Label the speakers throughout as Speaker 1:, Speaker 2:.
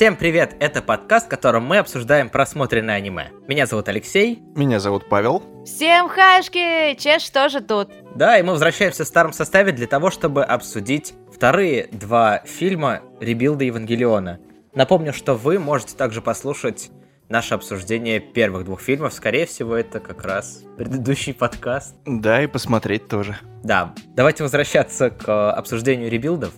Speaker 1: Всем привет! Это подкаст, в котором мы обсуждаем просмотренное аниме. Меня зовут Алексей.
Speaker 2: Меня зовут Павел.
Speaker 3: Всем хашки! Чеш тоже тут.
Speaker 1: Да, и мы возвращаемся в старом составе для того, чтобы обсудить вторые два фильма Ребилда Евангелиона. Напомню, что вы можете также послушать наше обсуждение первых двух фильмов. Скорее всего, это как раз предыдущий подкаст.
Speaker 2: Да, и посмотреть тоже.
Speaker 1: Да, давайте возвращаться к обсуждению ребилдов.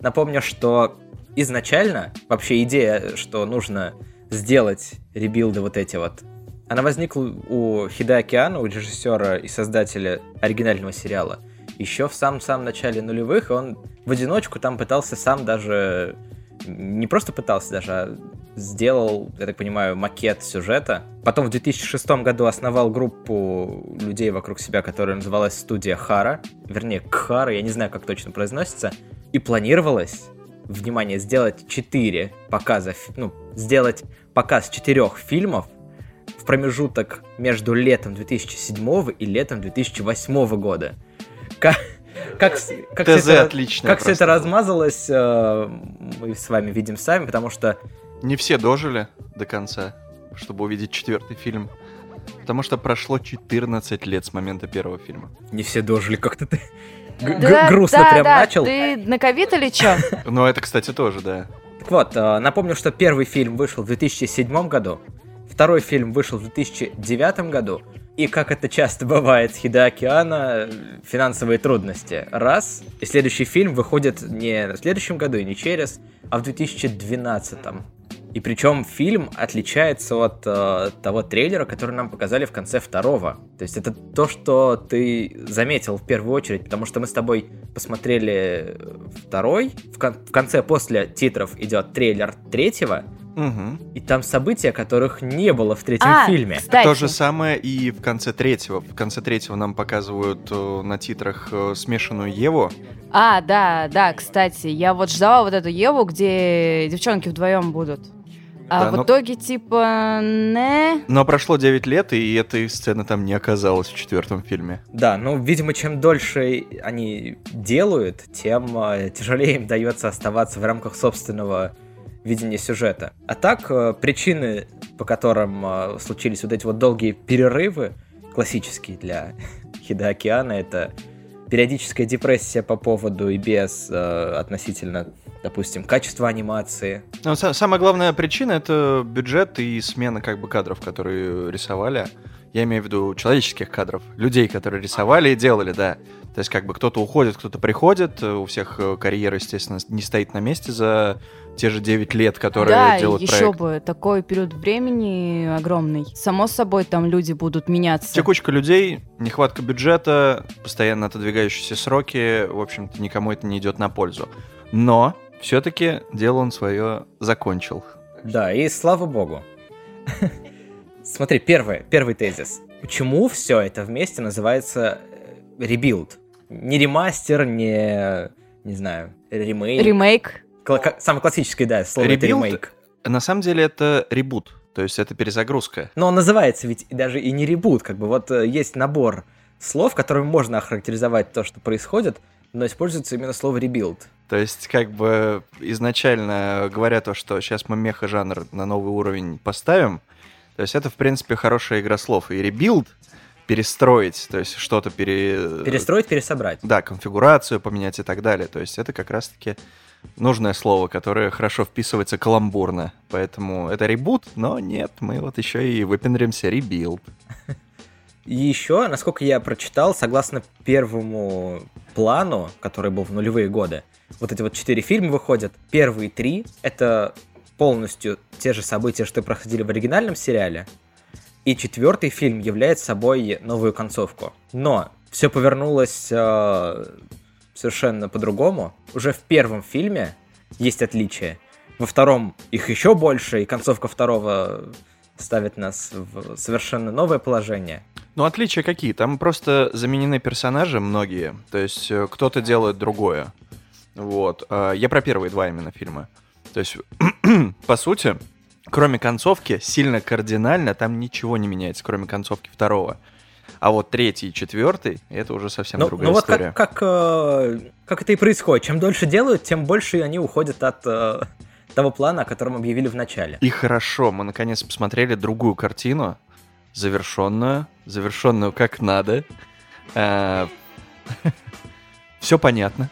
Speaker 1: Напомню, что изначально вообще идея, что нужно сделать ребилды вот эти вот, она возникла у Хида Океана, у режиссера и создателя оригинального сериала, еще в самом-самом начале нулевых, он в одиночку там пытался сам даже, не просто пытался даже, а сделал, я так понимаю, макет сюжета. Потом в 2006 году основал группу людей вокруг себя, которая называлась студия Хара, вернее, Кхара, я не знаю, как точно произносится, и планировалось внимание, сделать 4 показа, ну, сделать показ четырех фильмов в промежуток между летом 2007 и летом 2008 года. Как, как, как,
Speaker 2: ТЗ
Speaker 1: все это,
Speaker 2: отличное
Speaker 1: как все это размазалось, э, мы с вами видим сами, потому что
Speaker 2: Не все дожили до конца, чтобы увидеть четвертый фильм. Потому что прошло 14 лет с момента первого фильма.
Speaker 1: не все дожили, как-то ты
Speaker 3: Да,
Speaker 1: грустно
Speaker 3: да,
Speaker 1: прям
Speaker 3: да.
Speaker 1: начал.
Speaker 3: Ты на ковид или чё?
Speaker 2: Но это, кстати, тоже, да.
Speaker 1: Так вот, э, напомню, что первый фильм вышел в 2007 году, второй фильм вышел в 2009 году, и, как это часто бывает с Хидоокеана, финансовые трудности. Раз, и следующий фильм выходит не в следующем году и не через, а в 2012. И причем фильм отличается от э, того трейлера, который нам показали в конце второго. То есть это то, что ты заметил в первую очередь, потому что мы с тобой посмотрели второй. В, кон- в конце после титров идет трейлер третьего,
Speaker 2: Угу.
Speaker 1: и там события, которых не было в третьем
Speaker 3: А,
Speaker 1: фильме.
Speaker 3: кстати.
Speaker 2: То же самое и в конце третьего. В конце третьего нам показывают э, на титрах э, смешанную Еву.
Speaker 3: А, да, да, кстати, я вот ждала вот эту Еву, где девчонки вдвоем будут. А
Speaker 2: Да,
Speaker 3: в
Speaker 2: но-
Speaker 3: итоге, типа, не...
Speaker 2: Но прошло 9 лет, и этой сцены там не оказалось в четвертом фильме.
Speaker 1: Да, ну, видимо, чем дольше они делают, тем э, тяжелее им дается оставаться в рамках собственного видения сюжета. А так, э, причины, по которым э, случились вот эти вот долгие перерывы, классические для Хидоокеана, это периодическая депрессия по поводу и без э, относительно, допустим, качества анимации.
Speaker 2: Но са- самая главная причина это бюджет и смена как бы кадров, которые рисовали. Я имею в виду человеческих кадров, людей, которые рисовали и делали, да. То есть как бы кто-то уходит, кто-то приходит, у всех э, карьера, естественно, не стоит на месте за те же 9 лет, которые
Speaker 3: да,
Speaker 2: делают
Speaker 3: еще
Speaker 2: проект.
Speaker 3: бы, такой период времени огромный. Само собой, там люди будут меняться.
Speaker 2: Текучка людей, нехватка бюджета, постоянно отодвигающиеся сроки, в общем-то, никому это не идет на пользу. Но все-таки дело он свое закончил.
Speaker 1: Да, и слава богу. Смотри, первое, первый тезис. Почему все это вместе называется rebuild? Не ремастер, не, не знаю, ремейк.
Speaker 3: Ремейк.
Speaker 1: Кла- Самое классическое, да, слово это
Speaker 2: Rebuild?
Speaker 1: ремейк.
Speaker 2: На самом деле это ребут, то есть это перезагрузка.
Speaker 1: Но он называется ведь даже и не ребут, как бы вот э, есть набор слов, которыми можно охарактеризовать то, что происходит, но используется именно слово rebuild.
Speaker 2: То есть, как бы изначально говоря то, что сейчас мы меха-жанр на новый уровень поставим, то есть это, в принципе, хорошая игра слов. И rebuild перестроить, то есть что-то пере...
Speaker 1: Перестроить, пересобрать.
Speaker 2: Да, конфигурацию поменять и так далее. То есть это как раз-таки нужное слово, которое хорошо вписывается каламбурно. Поэтому это ребут, но нет, мы вот еще и выпендримся rebuild.
Speaker 1: И еще, насколько я прочитал, согласно первому плану, который был в нулевые годы, вот эти вот четыре фильма выходят. Первые три — это полностью те же события, что проходили в оригинальном сериале. И четвертый фильм является собой новую концовку. Но все повернулось э, совершенно по-другому. Уже в первом фильме есть отличия. Во втором их еще больше, и концовка второго ставит нас в совершенно новое положение.
Speaker 2: Ну, отличия какие? Там просто заменены персонажи многие. То есть э, кто-то делает другое. Вот. А, Я про первые два именно фильма. То есть, по сути, кроме концовки, сильно кардинально там ничего не меняется, кроме концовки второго. А вот третий и четвертый это уже совсем
Speaker 1: Ну,
Speaker 2: другая
Speaker 1: ну вот
Speaker 2: история.
Speaker 1: как, как, э, как это и происходит. Чем дольше делают, тем больше они уходят от э, того плана, о котором объявили в начале.
Speaker 2: И хорошо, мы наконец посмотрели другую картину, завершенную, завершенную как надо. Все понятно.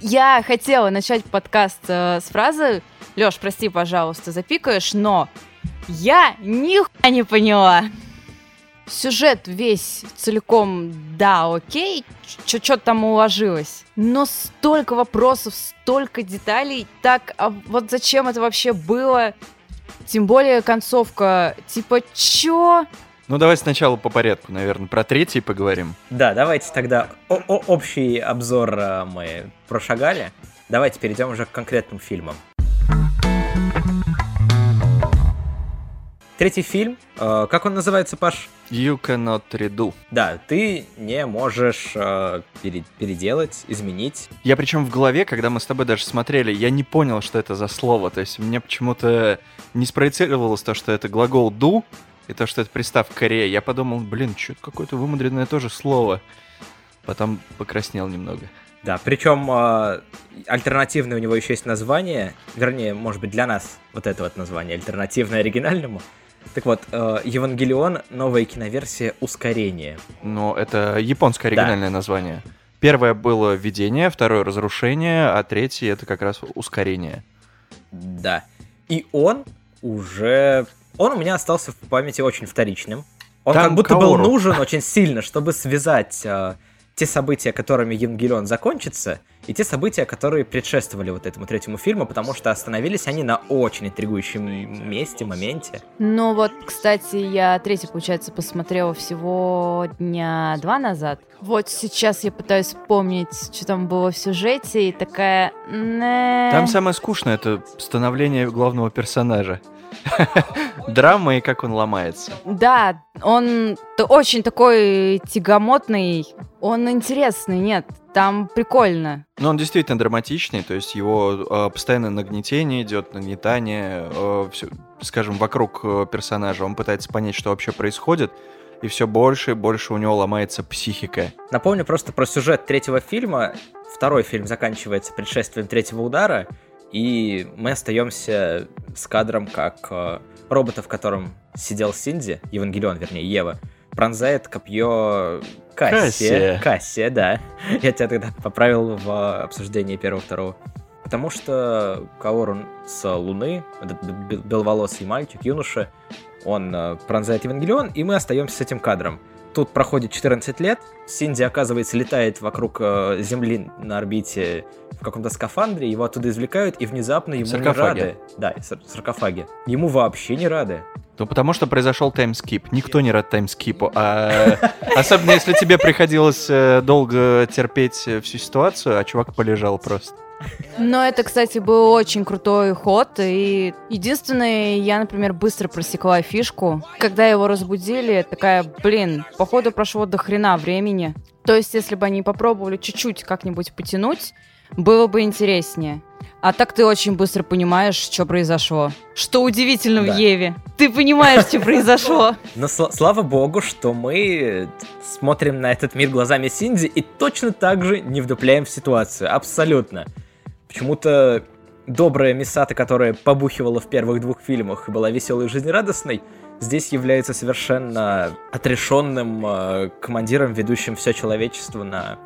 Speaker 3: Я хотела начать подкаст э, с фразы Лёш, прости, пожалуйста, запикаешь, но я нихуя не поняла. Сюжет весь целиком, да, окей, что-то там уложилось. Но столько вопросов, столько деталей. Так, а вот зачем это вообще было? Тем более концовка, типа, чё?
Speaker 2: Ну, давай сначала по порядку, наверное, про третий поговорим.
Speaker 1: Да, давайте тогда о -о общий обзор э, мы прошагали. Давайте перейдем уже к конкретным фильмам. Третий фильм, э, как он называется, Паш?
Speaker 2: You cannot redo.
Speaker 1: Да, ты не можешь э, пере переделать, изменить.
Speaker 2: Я причем в голове, когда мы с тобой даже смотрели, я не понял, что это за слово. То есть мне почему-то не спроецировалось то, что это глагол do, и то, что это приставка Корея, я подумал, блин, что-то какое-то вымудренное тоже слово. Потом покраснел немного.
Speaker 1: Да, причем э, альтернативное у него еще есть название, вернее, может быть, для нас вот это вот название, альтернативное оригинальному. Так вот, э, Евангелион, новая киноверсия «Ускорение».
Speaker 2: Но это японское оригинальное да. название. Первое было «Видение», второе «Разрушение», а третье — это как раз «Ускорение».
Speaker 1: Да. И он уже он у меня остался в памяти очень вторичным. Он Там как будто Каору. был нужен очень сильно, чтобы связать э, те события, которыми Евангелион закончится, и те события, которые предшествовали вот этому третьему фильму, потому что остановились они на очень интригующем месте, моменте.
Speaker 3: Ну вот, кстати, я третий, получается, посмотрела всего дня два назад. Вот сейчас я пытаюсь вспомнить, что там было в сюжете, и такая...
Speaker 2: Там самое скучное — это становление главного персонажа. Драма и как он ломается.
Speaker 3: Да, он очень такой тягомотный, он интересный, нет, там прикольно.
Speaker 2: Ну, он действительно драматичный, то есть его э, постоянно нагнетение идет, нагнетание, э, все, скажем, вокруг э, персонажа. Он пытается понять, что вообще происходит, и все больше и больше у него ломается психика.
Speaker 1: Напомню просто про сюжет третьего фильма. Второй фильм заканчивается предшествием третьего удара, и мы остаемся с кадром, как э, робота, в котором сидел Синди, Евангелион, вернее, Ева, пронзает копье Кассия. Кассия, да. Я тебя тогда поправил в обсуждении первого-второго. Потому что Каорун с Луны, этот беловолосый мальчик, юноша, он э, пронзает Евангелион, и мы остаемся с этим кадром. Тут проходит 14 лет, Синди, оказывается, летает вокруг э, Земли на орбите в каком-то скафандре, его оттуда извлекают, и внезапно ему
Speaker 2: саркофаге.
Speaker 1: не рады. Да, саркофаге. Ему вообще не рады.
Speaker 2: Ну, потому что произошел таймскип. Никто не рад таймскипу. А особенно если тебе приходилось э, долго терпеть э, всю ситуацию, а чувак полежал просто.
Speaker 3: Но это, кстати, был очень крутой ход. И единственное, я, например, быстро просекла фишку. Когда его разбудили, такая, блин, походу прошло до хрена времени. То есть, если бы они попробовали чуть-чуть как-нибудь потянуть, было бы интереснее. А так ты очень быстро понимаешь, что произошло. Что удивительно да. в Еве. Ты понимаешь, что произошло.
Speaker 1: Но сл- слава богу, что мы смотрим на этот мир глазами Синди и точно так же не вдупляем в ситуацию. Абсолютно. Почему-то добрая Мисата, которая побухивала в первых двух фильмах и была веселой и жизнерадостной, здесь является совершенно отрешенным э, командиром, ведущим все человечество на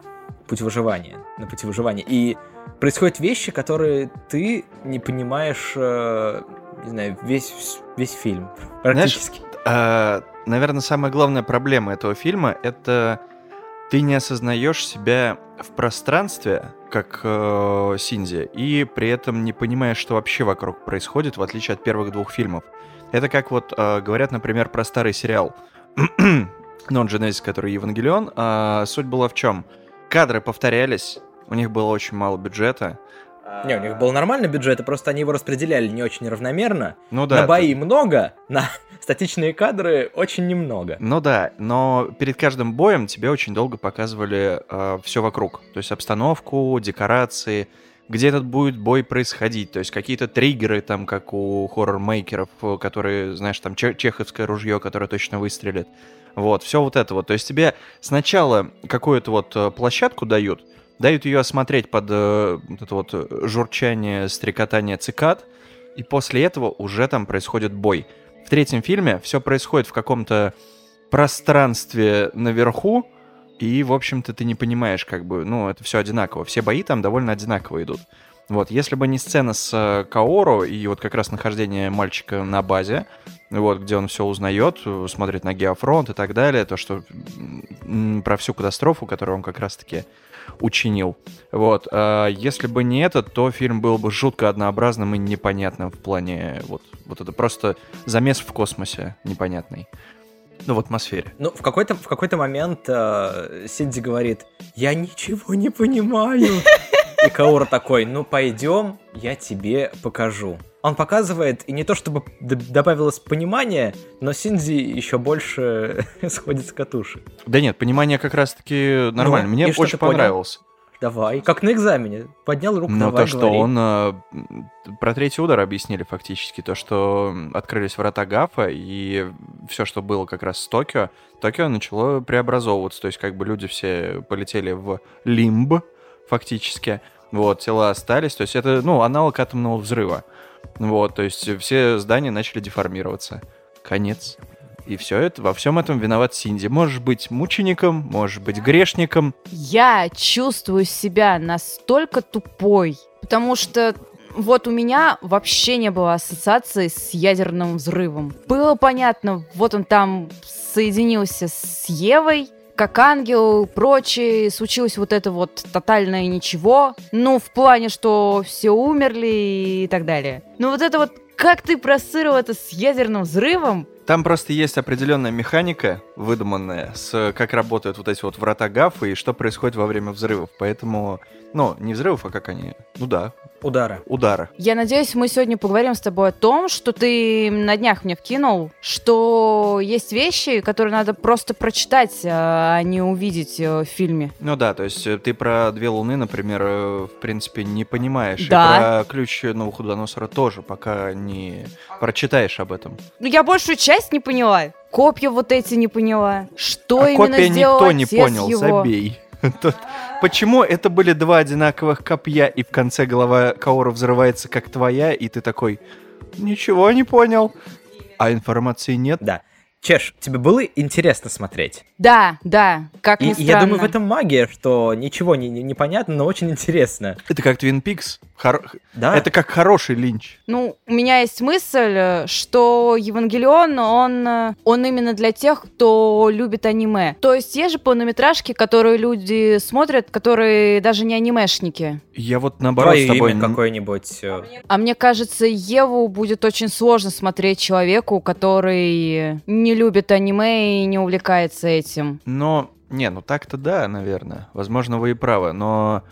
Speaker 1: путь выживания. На пути выживания. И происходят вещи, которые ты не понимаешь, э, не знаю, весь, весь фильм. Практически.
Speaker 2: Знаешь, э, наверное, самая главная проблема этого фильма — это ты не осознаешь себя в пространстве, как э, Синзи, и при этом не понимаешь, что вообще вокруг происходит, в отличие от первых двух фильмов. Это как вот э, говорят, например, про старый сериал Non Genesis, который Евангелион. А суть была в чем? Кадры повторялись, у них было очень мало бюджета.
Speaker 1: Не, у них был нормальный бюджет, и просто они его распределяли не очень равномерно.
Speaker 2: Ну да.
Speaker 1: На бои ты... много, на статичные кадры очень немного.
Speaker 2: Ну да, но перед каждым боем тебе очень долго показывали э, все вокруг. То есть обстановку, декорации, где этот будет бой происходить. То есть какие-то триггеры, там, как у хоррор-мейкеров, которые, знаешь, там чеховское ружье, которое точно выстрелит. Вот, все вот это вот. То есть тебе сначала какую-то вот э, площадку дают, дают ее осмотреть под э, это вот журчание, стрекотание цикад, и после этого уже там происходит бой. В третьем фильме все происходит в каком-то пространстве наверху, и, в общем-то, ты не понимаешь, как бы, ну, это все одинаково. Все бои там довольно одинаково идут. Вот, если бы не сцена с э, Каоро и вот как раз нахождение мальчика на базе, вот, где он все узнает, смотрит на геофронт и так далее, то, что про всю катастрофу, которую он как раз-таки учинил. Вот, а если бы не это, то фильм был бы жутко однообразным и непонятным в плане, вот, вот это просто замес в космосе непонятный. Ну, в атмосфере.
Speaker 1: Ну, в какой-то, в какой-то момент э, Синди говорит, я ничего не понимаю. И Каура такой, ну пойдем, я тебе покажу. Он показывает, и не то чтобы добавилось понимание, но Синзи еще больше сходит с катушек.
Speaker 2: Да нет, понимание как раз-таки нормально. Ну, Мне очень понравилось. Понял?
Speaker 1: Давай, как на экзамене. Поднял руку,
Speaker 2: Но
Speaker 1: давай,
Speaker 2: то, что он... Э, про третий удар объяснили фактически. То, что открылись врата Гафа, и все, что было как раз с Токио, Токио начало преобразовываться. То есть как бы люди все полетели в лимб, фактически. Вот, тела остались. То есть это, ну, аналог атомного взрыва. Вот, то есть все здания начали деформироваться. Конец. И все это, во всем этом виноват Синди. Можешь быть мучеником, можешь быть грешником.
Speaker 3: Я чувствую себя настолько тупой, потому что вот у меня вообще не было ассоциации с ядерным взрывом. Было понятно, вот он там соединился с Евой, как ангел, прочее, случилось вот это вот тотальное ничего. Ну, в плане, что все умерли и так далее. Но вот это вот, как ты просырил это с ядерным взрывом,
Speaker 2: там просто есть определенная механика, выдуманная, с как работают вот эти вот врата гафы и что происходит во время взрывов. Поэтому, ну, не взрывов, а как они? Ну да.
Speaker 1: Удара.
Speaker 2: Удара.
Speaker 3: Я надеюсь, мы сегодня поговорим с тобой о том, что ты на днях мне вкинул, что есть вещи, которые надо просто прочитать, а не увидеть э, в фильме.
Speaker 2: Ну да, то есть э, ты про Две Луны, например, э, в принципе, не понимаешь.
Speaker 3: Да.
Speaker 2: И про Ключ Навуходоносора тоже, пока не прочитаешь об этом.
Speaker 3: Ну я большую часть часть не поняла. Копья вот эти не поняла. Что а именно
Speaker 2: копья
Speaker 3: сделал
Speaker 2: никто не понял,
Speaker 3: его?
Speaker 2: забей. Почему это были два одинаковых копья, и в конце голова Каора взрывается, как твоя, и ты такой, ничего не понял, а информации нет?
Speaker 1: Да. Чеш, тебе было интересно смотреть?
Speaker 3: Да, да, как ни
Speaker 1: и,
Speaker 3: странно.
Speaker 1: Я думаю, в этом магия, что ничего не, не, не понятно, но очень интересно.
Speaker 2: Это как Твин Пикс. Хор...
Speaker 1: Да.
Speaker 2: Это как хороший линч.
Speaker 3: Ну, у меня есть мысль, что Евангелион, он, он именно для тех, кто любит аниме. То есть есть же полнометражки, которые люди смотрят, которые даже не анимешники.
Speaker 2: Я вот наоборот
Speaker 1: Твое
Speaker 2: с тобой...
Speaker 1: имя какое-нибудь. Э,
Speaker 3: а мне кажется, Еву будет очень сложно смотреть человеку, который не любит аниме и не увлекается этим.
Speaker 2: Но, не, ну так-то да, наверное. Возможно, вы и правы, но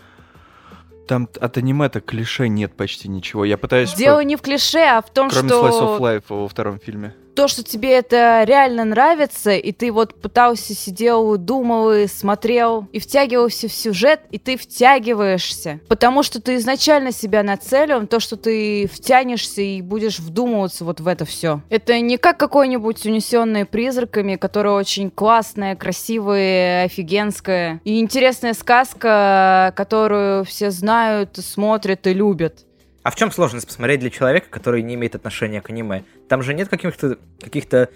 Speaker 2: там от аниме-то клише нет почти ничего. Я пытаюсь...
Speaker 3: Дело по... не в клише, а в том,
Speaker 2: Кроме
Speaker 3: что...
Speaker 2: Kроме Slice of Life во втором фильме
Speaker 3: то, что тебе это реально нравится, и ты вот пытался, сидел, думал и смотрел, и втягивался в сюжет, и ты втягиваешься. Потому что ты изначально себя нацелил, то, что ты втянешься и будешь вдумываться вот в это все. Это не как какой-нибудь унесенный призраками, которая очень классная, красивая, офигенская. И интересная сказка, которую все знают, смотрят и любят.
Speaker 1: А в чем сложность посмотреть для человека, который не имеет отношения к аниме? Там же нет каких-то каких-то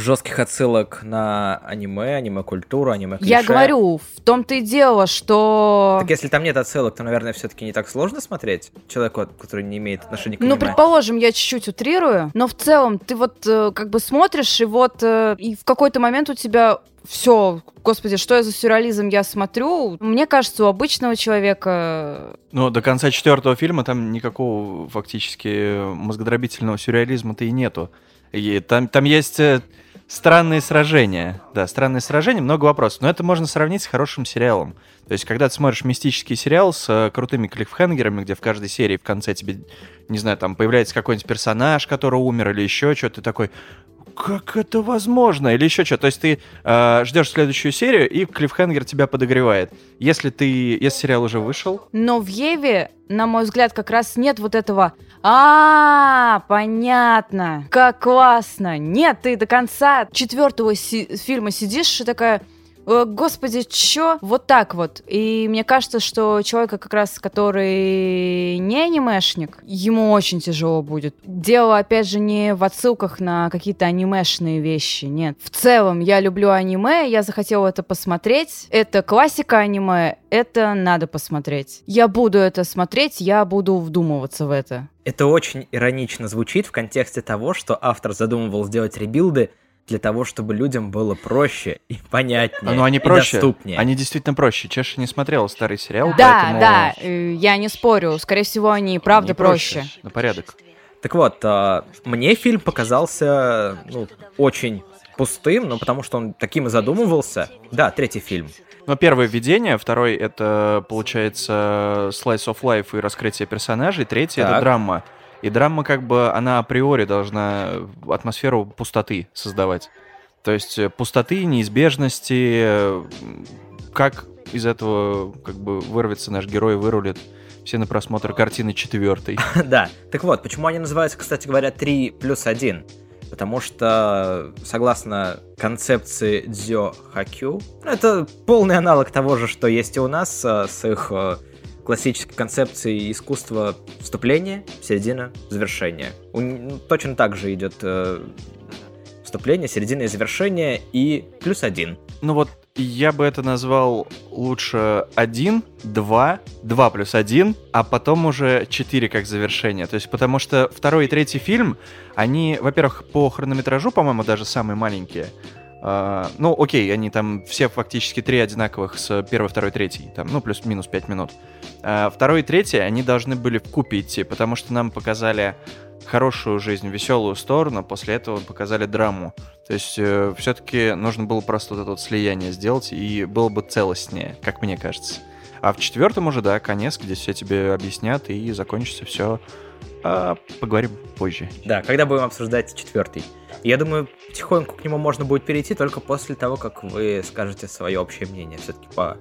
Speaker 1: жестких отсылок на аниме, аниме-культуру, аниме-клише.
Speaker 3: Я говорю, в том-то и дело, что...
Speaker 1: Так если там нет отсылок, то, наверное, все-таки не так сложно смотреть человеку, который не имеет отношения к
Speaker 3: ну,
Speaker 1: аниме.
Speaker 3: Ну, предположим, я чуть-чуть утрирую, но в целом ты вот э, как бы смотришь, и вот э, и в какой-то момент у тебя все, господи, что я за сюрреализм я смотрю? Мне кажется, у обычного человека...
Speaker 2: Ну, до конца четвертого фильма там никакого фактически мозгодробительного сюрреализма-то и нету. И там, там есть э, странные сражения. Да, странные сражения, много вопросов. Но это можно сравнить с хорошим сериалом. То есть, когда ты смотришь мистический сериал с э, крутыми клиффхенгерами, где в каждой серии в конце тебе, не знаю, там появляется какой-нибудь персонаж, который умер или еще что-то, ты такой, как это возможно? Или еще что. То есть ты э, ждешь следующую серию, и клиффхенгер тебя подогревает. Если ты, если сериал уже вышел.
Speaker 3: Но в Еве, на мой взгляд, как раз нет вот этого а, понятно, как классно. Нет, ты до конца четвертого си- фильма сидишь и такая, Господи, чё? Вот так вот. И мне кажется, что человека как раз, который не анимешник, ему очень тяжело будет. Дело, опять же, не в отсылках на какие-то анимешные вещи, нет. В целом, я люблю аниме, я захотела это посмотреть. Это классика аниме, это надо посмотреть. Я буду это смотреть, я буду вдумываться в это.
Speaker 1: Это очень иронично звучит в контексте того, что автор задумывал сделать ребилды для того, чтобы людям было проще и понятнее,
Speaker 2: Ну, они
Speaker 1: и
Speaker 2: проще.
Speaker 1: доступнее.
Speaker 2: Они действительно проще. Чеша не смотрела старый сериал,
Speaker 3: Да,
Speaker 2: поэтому...
Speaker 3: да, э, я не спорю. Скорее всего, они правда
Speaker 2: не
Speaker 3: проще.
Speaker 2: На порядок.
Speaker 1: Так вот, а, мне фильм показался ну, очень пустым, ну потому что он таким и задумывался. Да, третий фильм.
Speaker 2: Ну, первое введение, второй это, получается, slice of life и раскрытие персонажей, третий это
Speaker 1: Так.
Speaker 2: драма. И драма, как бы, она априори должна атмосферу пустоты создавать. То есть э, пустоты, неизбежности, э, как из этого как бы вырвется наш герой, вырулит все на просмотр картины четвертой.
Speaker 1: Да. Так вот, почему они называются, кстати говоря, 3 плюс 1? Потому что, согласно концепции Дзё Хакю, это полный аналог того же, что есть и у нас с их э, классической концепцией искусства вступления, середина, завершения. У ну, точно так же идет э, вступление, середина и завершение, и плюс один.
Speaker 2: Ну вот я бы это назвал лучше 1, 2, 2 плюс 1, а потом уже 4 как завершение. То есть потому что второй и третий фильм, они, во-первых, по хронометражу, по-моему, даже самые маленькие. А, ну, окей, они там все фактически три одинаковых с первой, второй, третий, там, ну, плюс-минус 5 минут. А второй и третий, они должны были купе идти, потому что нам показали хорошую жизнь, веселую сторону, после этого показали драму. То есть все-таки нужно было просто вот это вот слияние сделать, и было бы целостнее, как мне кажется. А в четвертом уже, да, конец, где все тебе объяснят, и закончится все. А, поговорим позже.
Speaker 1: Да, когда будем обсуждать четвертый. Я думаю, потихоньку к нему можно будет перейти только после того, как вы скажете свое общее мнение все-таки по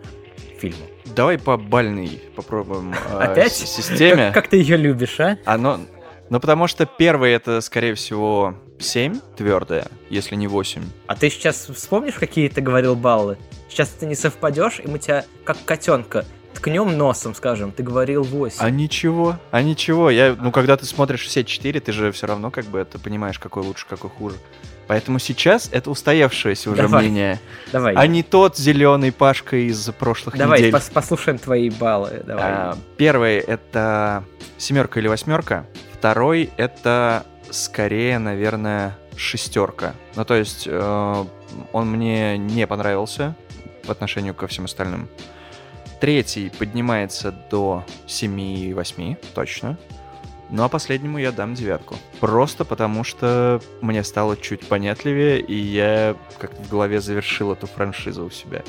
Speaker 1: фильму.
Speaker 2: Давай по бальной попробуем а,
Speaker 1: Опять?
Speaker 2: системе.
Speaker 1: Как, как ты ее любишь, а?
Speaker 2: Оно... Ну, потому что первый это, скорее всего, 7 твердое, если не 8.
Speaker 1: А ты сейчас вспомнишь, какие ты говорил баллы? Сейчас ты не совпадешь, и мы тебя как котенка ткнем носом, скажем. Ты говорил 8.
Speaker 2: А ничего, а ничего. Я, ну, когда ты смотришь все четыре, ты же все равно как бы это понимаешь, какой лучше, какой хуже. Поэтому сейчас это устоявшееся уже
Speaker 1: Давай.
Speaker 2: мнение,
Speaker 1: Давай.
Speaker 2: а не тот зеленый Пашка из прошлых
Speaker 1: Давай,
Speaker 2: недель.
Speaker 1: пос- послушаем твои баллы. Давай.
Speaker 2: А, первый это семерка или восьмерка. Второй это скорее, наверное, шестерка. Ну, то есть э, он мне не понравился по отношению ко всем остальным. Третий поднимается до 7-8, точно. Ну а последнему я дам девятку. Просто потому что мне стало чуть понятливее, и я как-то в голове завершил эту франшизу у себя.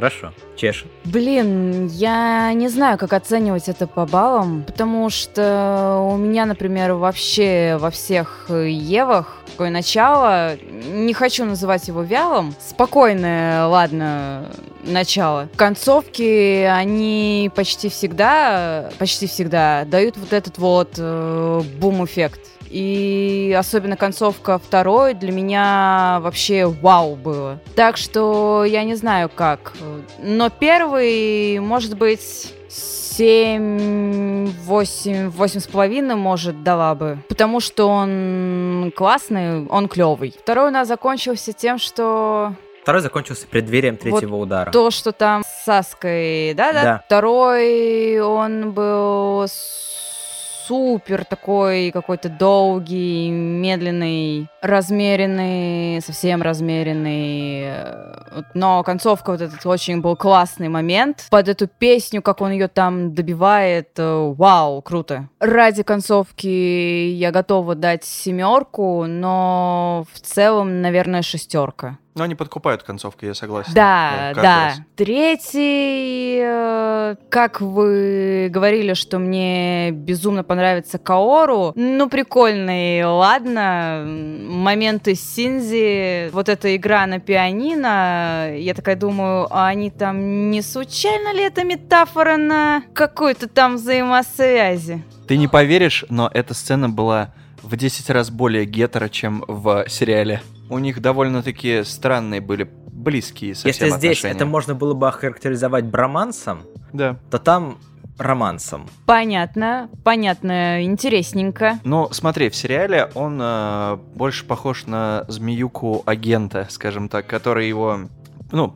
Speaker 1: Хорошо. Чеш.
Speaker 3: Блин, я не знаю, как оценивать это по баллам, потому что у меня, например, вообще во всех Евах такое начало, не хочу называть его вялым, спокойное, ладно, начало. Концовки, они почти всегда, почти всегда дают вот этот вот э, бум-эффект. И особенно концовка второй для меня вообще вау было. Так что я не знаю как. Но первый, может быть, 7, 8, 8 с половиной, может, дала бы. Потому что он классный, он клевый. Второй у нас закончился тем, что
Speaker 1: Второй закончился преддверием третьего удара.
Speaker 3: то, что там с Саской, да-да?
Speaker 1: Да.
Speaker 3: Второй, он был супер такой какой-то долгий, медленный, размеренный, совсем размеренный. э, Но концовка вот этот очень был классный момент. Под эту песню, как он ее там добивает, э, вау, круто. Ради концовки я готова дать семерку, но в целом, наверное, шестерка.
Speaker 2: Но они подкупают концовку, я согласен.
Speaker 3: Да,
Speaker 2: каждый
Speaker 3: да.
Speaker 2: раз.
Speaker 3: Третий, э, как вы говорили, что мне безумно понравится Каору. Ну, прикольный, ладно. Моменты с Синзи, вот эта игра на пианино, я такая думаю, а они там не случайно ли это метафора на какую-то там взаимосвязи?
Speaker 2: Ты не поверишь, но эта сцена была в 10 раз более гетеро, чем в сериале. У них довольно-таки странные были близкие совсем
Speaker 1: Если здесь
Speaker 2: отношения.
Speaker 1: это можно было бы охарактеризовать бромансом,
Speaker 2: Да.
Speaker 1: то там романсом.
Speaker 3: Понятно, понятно, интересненько.
Speaker 2: Ну, смотри, в сериале он э, больше похож на змеюку агента, скажем так, который его ну,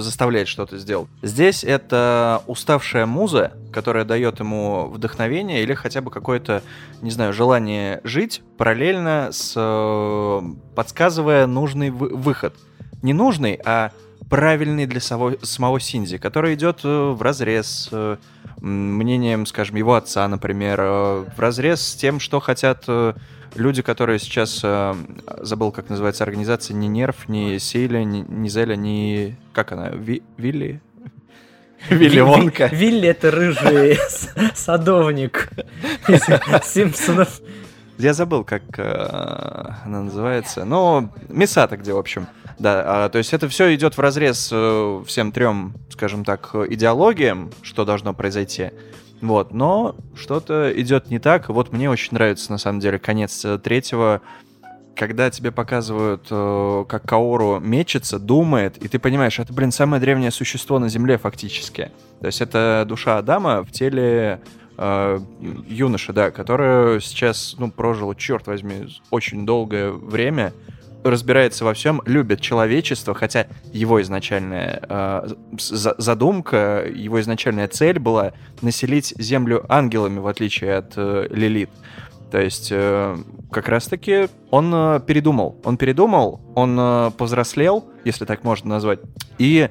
Speaker 2: заставляет что-то сделать. Здесь это уставшая муза, которая дает ему вдохновение или хотя бы какое-то, не знаю, желание жить параллельно с э, подсказывая нужный вы- выход. Не нужный, а правильный для самого, самого Синди, который идет в разрез с мнением, скажем, его отца, например, э, в разрез с тем, что хотят э, люди, которые сейчас, э, забыл, как называется организация, ни Нерв, ни Сейля, ни, ни Зеля, ни... Как она? Ви- Вилли? Вилли Вонка.
Speaker 1: Вилли это рыжий садовник из Симпсонов.
Speaker 2: Я забыл, как э, она называется. Ну, Мисата где, в общем. Да, а, то есть это все идет в разрез э, всем трем, скажем так, идеологиям, что должно произойти. Вот, но что-то идет не так. Вот мне очень нравится, на самом деле, конец э, третьего, когда тебе показывают, э, как Каору мечется, думает, и ты понимаешь, это, блин, самое древнее существо на Земле фактически. То есть это душа Адама в теле э, юноши, да, который сейчас, ну, прожил, черт возьми, очень долгое время, разбирается во всем, любит человечество, хотя его изначальная э, за- задумка, его изначальная цель была населить Землю ангелами, в отличие от э, Лилит. То есть, э, как раз-таки он э, передумал. Он передумал, он э, повзрослел, если так можно назвать. И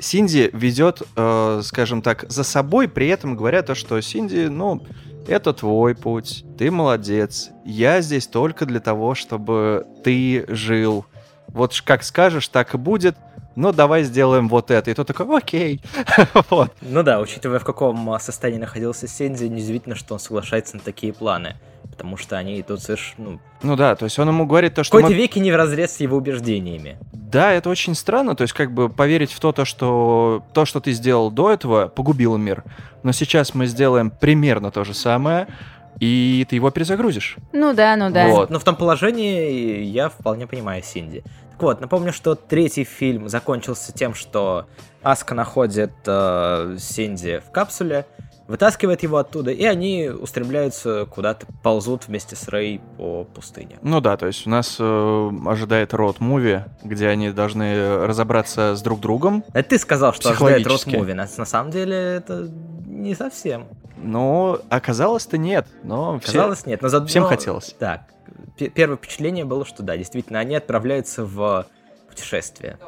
Speaker 2: Синди ведет, э, скажем так, за собой, при этом говоря то, что Синди, ну, это твой путь, ты молодец. Я здесь только для того, чтобы ты жил. Вот как скажешь, так и будет. Ну, давай сделаем вот это. И тот такой, окей.
Speaker 1: Ну да, учитывая, в каком а, состоянии находился Сензи, неудивительно, что он соглашается на такие планы. Потому что они идут совершенно... Ну,
Speaker 2: Ну да, то есть он ему говорит то,
Speaker 1: в
Speaker 2: что...
Speaker 1: какой-то
Speaker 2: мы-
Speaker 1: веке не в разрез с его убеждениями.
Speaker 2: Да, это очень странно, то есть как бы поверить в то, то, что то, что ты сделал до этого, погубило мир. Но сейчас мы сделаем примерно то же самое, и ты его перезагрузишь.
Speaker 3: Ну да, ну да.
Speaker 2: Вот.
Speaker 1: Но в том положении я вполне понимаю Синди. Так вот, напомню, что третий фильм закончился тем, что Аска находит э, Синди в капсуле, вытаскивает его оттуда, и они устремляются куда-то, ползут вместе с Рэй по пустыне.
Speaker 2: Ну да, то есть у нас э, ожидает род-муви, где они должны разобраться с друг другом.
Speaker 1: Это ты сказал, что ожидает
Speaker 2: Психологически.
Speaker 1: муви. На, на самом деле это не совсем.
Speaker 2: Но оказалось-то нет. Но все-
Speaker 1: Казалось, нет. Но за-
Speaker 2: всем
Speaker 1: но-
Speaker 2: хотелось.
Speaker 1: Так, пе- первое впечатление было, что да, действительно, они отправляются в путешествие.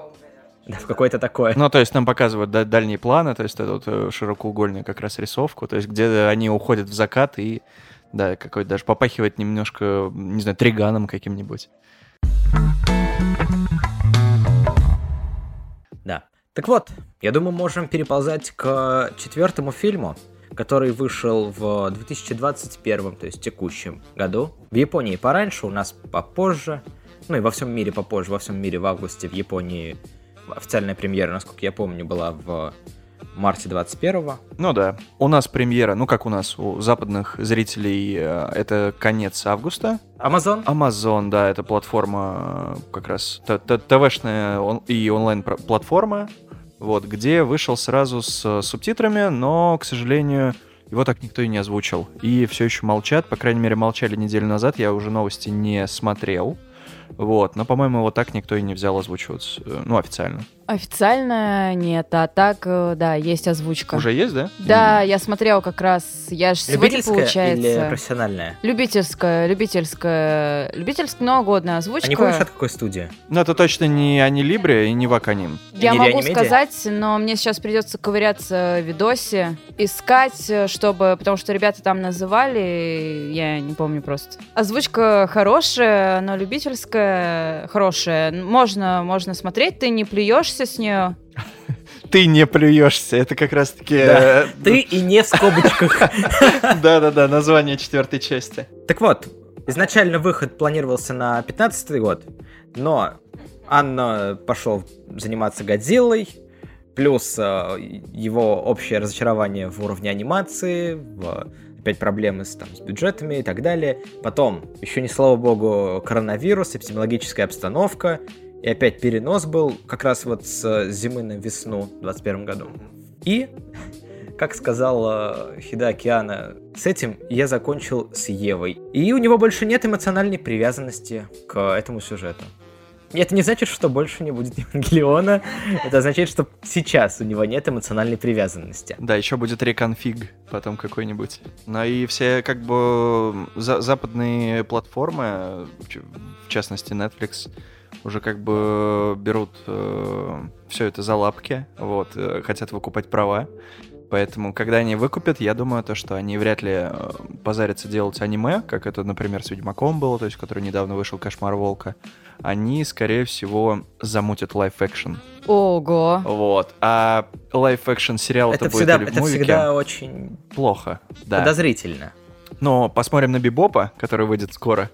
Speaker 1: Да, в какое-то такое.
Speaker 2: Ну, то есть нам показывают да- дальние планы, то есть эту вот, широкоугольную как раз рисовку, то есть где они уходят в закат и, да, какой-то даже попахивает немножко, не знаю, триганом каким-нибудь.
Speaker 1: Да. Так вот, я думаю, можем переползать к четвертому фильму, который вышел в 2021, то есть текущем году. В Японии пораньше, у нас попозже. Ну и во всем мире попозже, во всем мире в августе, в Японии официальная премьера, насколько я помню, была в марте 21
Speaker 2: Ну да. У нас премьера, ну как у нас, у западных зрителей, э, это конец августа.
Speaker 1: Amazon?
Speaker 2: Amazon, да, это платформа э, как раз ТВшная и онлайн-платформа, вот, где вышел сразу с э, субтитрами, но, к сожалению, его так никто и не озвучил. И все еще молчат, по крайней мере, молчали неделю назад, я уже новости не смотрел. Вот, но, по-моему, его так никто и не взял озвучивать, э, ну, официально.
Speaker 3: Официально нет, а так, э, да, есть озвучка.
Speaker 2: Уже есть, да?
Speaker 3: Да, я смотрела как раз, я же сегодня,
Speaker 1: Любительская
Speaker 3: получается...
Speaker 1: или профессиональная?
Speaker 3: Любительская, любительская, любительская новогодная озвучка.
Speaker 1: А не помнишь, от какой студии?
Speaker 2: Ну, это точно не Анилибре и не Ваканим.
Speaker 3: Я
Speaker 1: Не
Speaker 3: могу сказать, но мне сейчас придется ковыряться в видосе, искать, э, чтобы, потому что ребята там называли, я не помню просто. Озвучка хорошая, но любительская хорошая. Можно, можно смотреть, ты не плюешься с нее.
Speaker 2: Ты не плюешься, это как раз-таки...
Speaker 1: Да.
Speaker 2: э,
Speaker 1: Ты и не в скобочках.
Speaker 2: Да-да-да, название четвертой части.
Speaker 1: Так вот, изначально выход планировался на 15 год, но Анна пошел заниматься Годзиллой, плюс э, его общее разочарование в уровне анимации, в опять проблемы с, там, с бюджетами и так далее. Потом, еще не слава богу, коронавирус, эпидемиологическая обстановка, И опять перенос был как раз вот с зимы на весну в 21 году. И, как сказал Хида Океана, с этим я закончил с Евой. И у него больше нет эмоциональной привязанности к этому сюжету. Это не значит, что больше не будет Евангелиона. Это означает, что сейчас у него нет эмоциональной привязанности.
Speaker 2: Да, еще будет реконфиг потом какой-нибудь. Ну и все как бы за западные платформы, в частности Netflix, уже как бы берут э, все это за лапки, вот, э, хотят выкупать права. Поэтому, когда они выкупят, я думаю, то, что они вряд ли э, позарятся делать аниме, как это, например, с Ведьмаком было, то есть, который недавно вышел «Кошмар Волка». Они, скорее всего, замутят live-action.
Speaker 3: Ого.
Speaker 2: Вот. А live-action сериал это,
Speaker 1: это всегда,
Speaker 2: будет
Speaker 1: это
Speaker 2: movie,
Speaker 1: всегда очень
Speaker 2: плохо. Да.
Speaker 1: подозрительно.
Speaker 2: Но посмотрим на Бибопа, который выйдет скоро.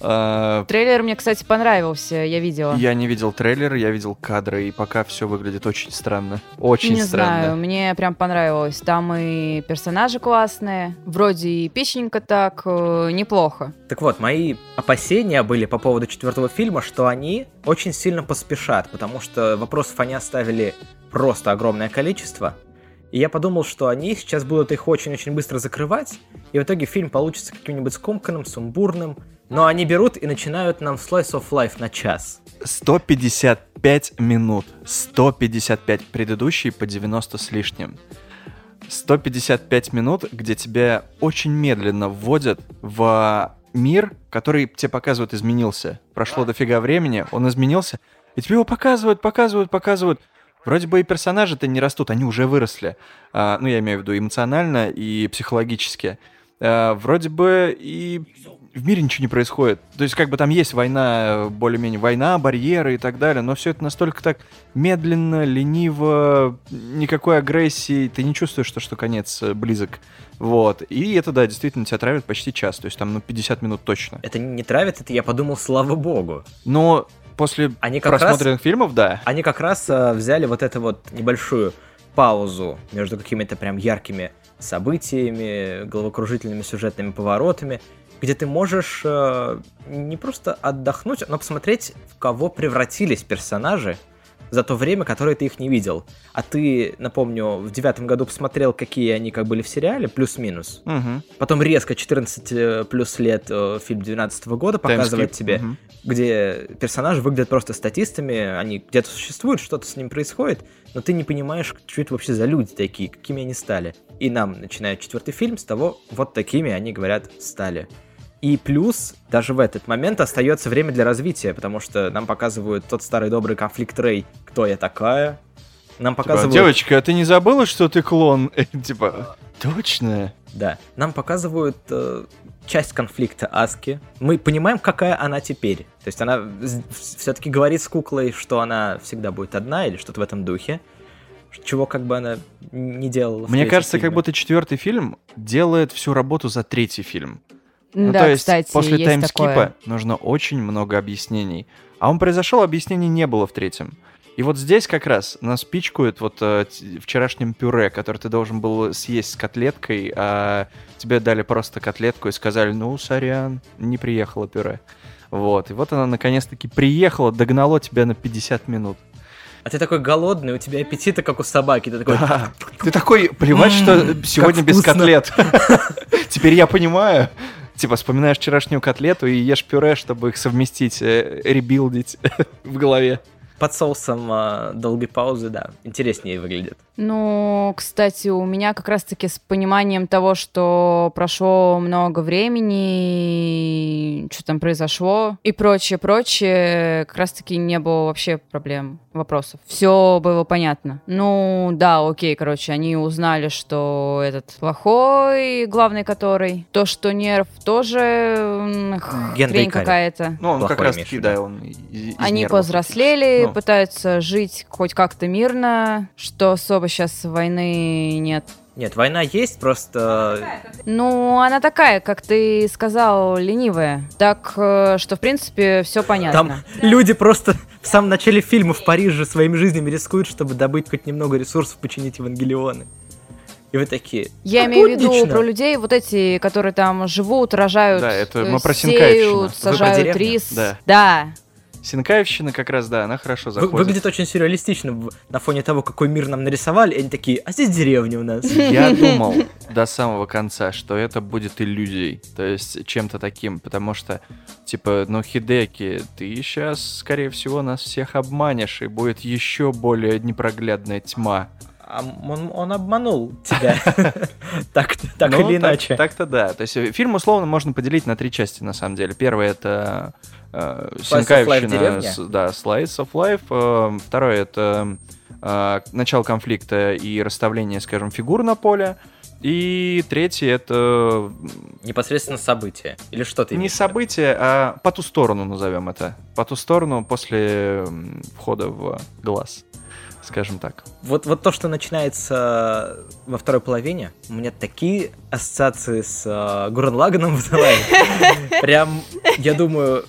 Speaker 2: А,
Speaker 3: Трейлер мне, кстати, понравился, я видела.
Speaker 2: Я не видел трейлер, я видел кадры, и пока все выглядит очень странно. Очень
Speaker 3: не
Speaker 2: странно.
Speaker 3: знаю, мне прям понравилось. Там и персонажи классные, вроде и песенника так, э, неплохо.
Speaker 1: Так вот, мои опасения были по поводу четвертого фильма, что они очень сильно поспешат, потому что вопросов они оставили просто огромное количество. И я подумал, что они сейчас будут их очень-очень быстро закрывать, и в итоге фильм получится каким-нибудь скомканным, сумбурным, но они берут и начинают нам Slice of Life на час.
Speaker 2: 155 минут. 155. Предыдущий по 90 с лишним. 155 минут, где тебя очень медленно вводят в мир, который тебе показывают изменился. Прошло дофига времени, он изменился, и тебе его показывают, показывают, показывают. Вроде бы и персонажи-то не растут, они уже выросли. А, ну, я имею в виду эмоционально и психологически. А, вроде бы и в мире ничего не происходит. То есть, как бы там есть война, более-менее война, барьеры и так далее, но все это настолько так медленно, лениво, никакой агрессии, ты не чувствуешь, что, что конец э, близок. Вот. И это, да, действительно тебя травит почти час. То есть там, ну, 50 минут точно.
Speaker 1: Это не травит, это я подумал, слава богу.
Speaker 2: Но после
Speaker 1: Они как
Speaker 2: просмотренных фильмов, да.
Speaker 1: Они как раз э, взяли вот эту вот небольшую паузу между какими-то прям яркими событиями, головокружительными сюжетными поворотами, где ты можешь э, не просто отдохнуть, но посмотреть, в кого превратились персонажи за то время, которое ты их не видел. А ты, напомню, в девятом году посмотрел, какие они как были в сериале, плюс-минус.
Speaker 2: Мгм.
Speaker 1: Потом резко 14 э, плюс лет э, фильм 12 года показывает тебе,
Speaker 2: Мгм.
Speaker 1: где персонажи выглядят просто статистами, они где-то существуют, что-то с ним происходит, но ты не понимаешь, что это вообще за люди такие, какими они стали. И нам начинает четвертый фильм с того, вот такими они, говорят, стали. И плюс, даже в этот момент остается время для развития, потому что нам показывают тот старый добрый конфликт Рэй, кто я такая. Нам
Speaker 2: Типа,
Speaker 1: показывают...
Speaker 2: девочка, а ты не забыла, что ты клон? Типа, точно?
Speaker 1: Да. Нам показывают э, часть конфликта Аски. Мы понимаем, какая она теперь. То есть она все-таки говорит с куклой, что она всегда будет одна или что-то в этом духе. Чего как бы она не делала.
Speaker 2: Мне кажется, как
Speaker 1: фильме.
Speaker 2: будто четвертый фильм делает всю работу за третий фильм. Ну,
Speaker 3: да,
Speaker 2: то есть
Speaker 3: кстати,
Speaker 2: после
Speaker 3: есть
Speaker 2: таймскипа
Speaker 3: такое.
Speaker 2: нужно очень много объяснений. А он произошел, объяснений не было в третьем. И вот здесь как раз нас пичкают вот э, вчерашним пюре, который ты должен был съесть с котлеткой, а тебе дали просто котлетку и сказали, ну, сорян, не приехало пюре. Вот, и вот она наконец-таки приехала, догнало тебя на 50 минут.
Speaker 1: А ты такой голодный, у тебя аппетита, как у собаки. Ты такой,
Speaker 2: Да. Ты такой, плевать, что сегодня без котлет. Теперь я понимаю. Типа, вспоминаешь вчерашнюю котлету и ешь пюре, чтобы их совместить, э, ребилдить в голове.
Speaker 1: под соусом а, долгой паузы, да, интереснее выглядит.
Speaker 3: Ну, кстати, у меня как раз-таки с пониманием того, что прошло много времени, что там произошло и прочее, прочее, как раз-таки не было вообще проблем, вопросов. Все было понятно. Ну, да, окей, короче, они узнали, что этот плохой, главный который, то, что нерв тоже м,
Speaker 1: Генри
Speaker 3: хрень какая-то.
Speaker 2: Ну, он как
Speaker 1: Плохой
Speaker 2: раз
Speaker 1: имеешь в
Speaker 2: таки,
Speaker 1: виду.
Speaker 2: да, он из- из
Speaker 3: Они
Speaker 2: нервов.
Speaker 3: повзрослели,
Speaker 2: Ну.
Speaker 3: пытаются жить хоть как-то мирно, что особо сейчас войны нет.
Speaker 1: Нет, война есть, просто
Speaker 3: Ну, она такая, как ты сказал, ленивая. Так э, что, в принципе, все понятно.
Speaker 1: там люди просто в самом начале фильма в Париже своими жизнями рискуют, чтобы добыть хоть немного ресурсов, починить Евангелионы. И вы такие,
Speaker 3: Я
Speaker 1: «Как
Speaker 3: имею в виду
Speaker 1: буднично».
Speaker 3: про людей, вот эти, которые там живут, рожают,
Speaker 2: Да, это
Speaker 3: э,
Speaker 2: мы про
Speaker 3: сеют, сажают рис.
Speaker 2: Да.
Speaker 3: Да.
Speaker 2: Синкаевщина как раз, да, она хорошо заходит.
Speaker 1: Выглядит очень сюрреалистично на фоне того, какой мир нам нарисовали. Они такие, а здесь деревня у нас.
Speaker 2: Я думал до самого конца, что это будет иллюзией, то есть чем-то таким, потому что, типа, ну, Хидеки, ты сейчас, скорее всего, нас всех обманешь, и будет еще более непроглядная тьма.
Speaker 1: А он, он обманул тебя. Так так
Speaker 2: Ну,
Speaker 1: или иначе.
Speaker 2: Так-то да. То есть фильм условно можно поделить на три части, на самом деле. Первое это Синкаевщина, да, Slice of Life. Э, Второе это э, начало конфликта и расставление, скажем, фигур на поле. И третье это
Speaker 1: Непосредственно событие. Или что ты
Speaker 2: не событие, а по ту сторону назовем это. По ту сторону после входа в глаз, скажем так.
Speaker 1: Вот, вот то, что начинается во второй половине, у меня такие ассоциации с э, Лаганом вызывает. Прям, я думаю,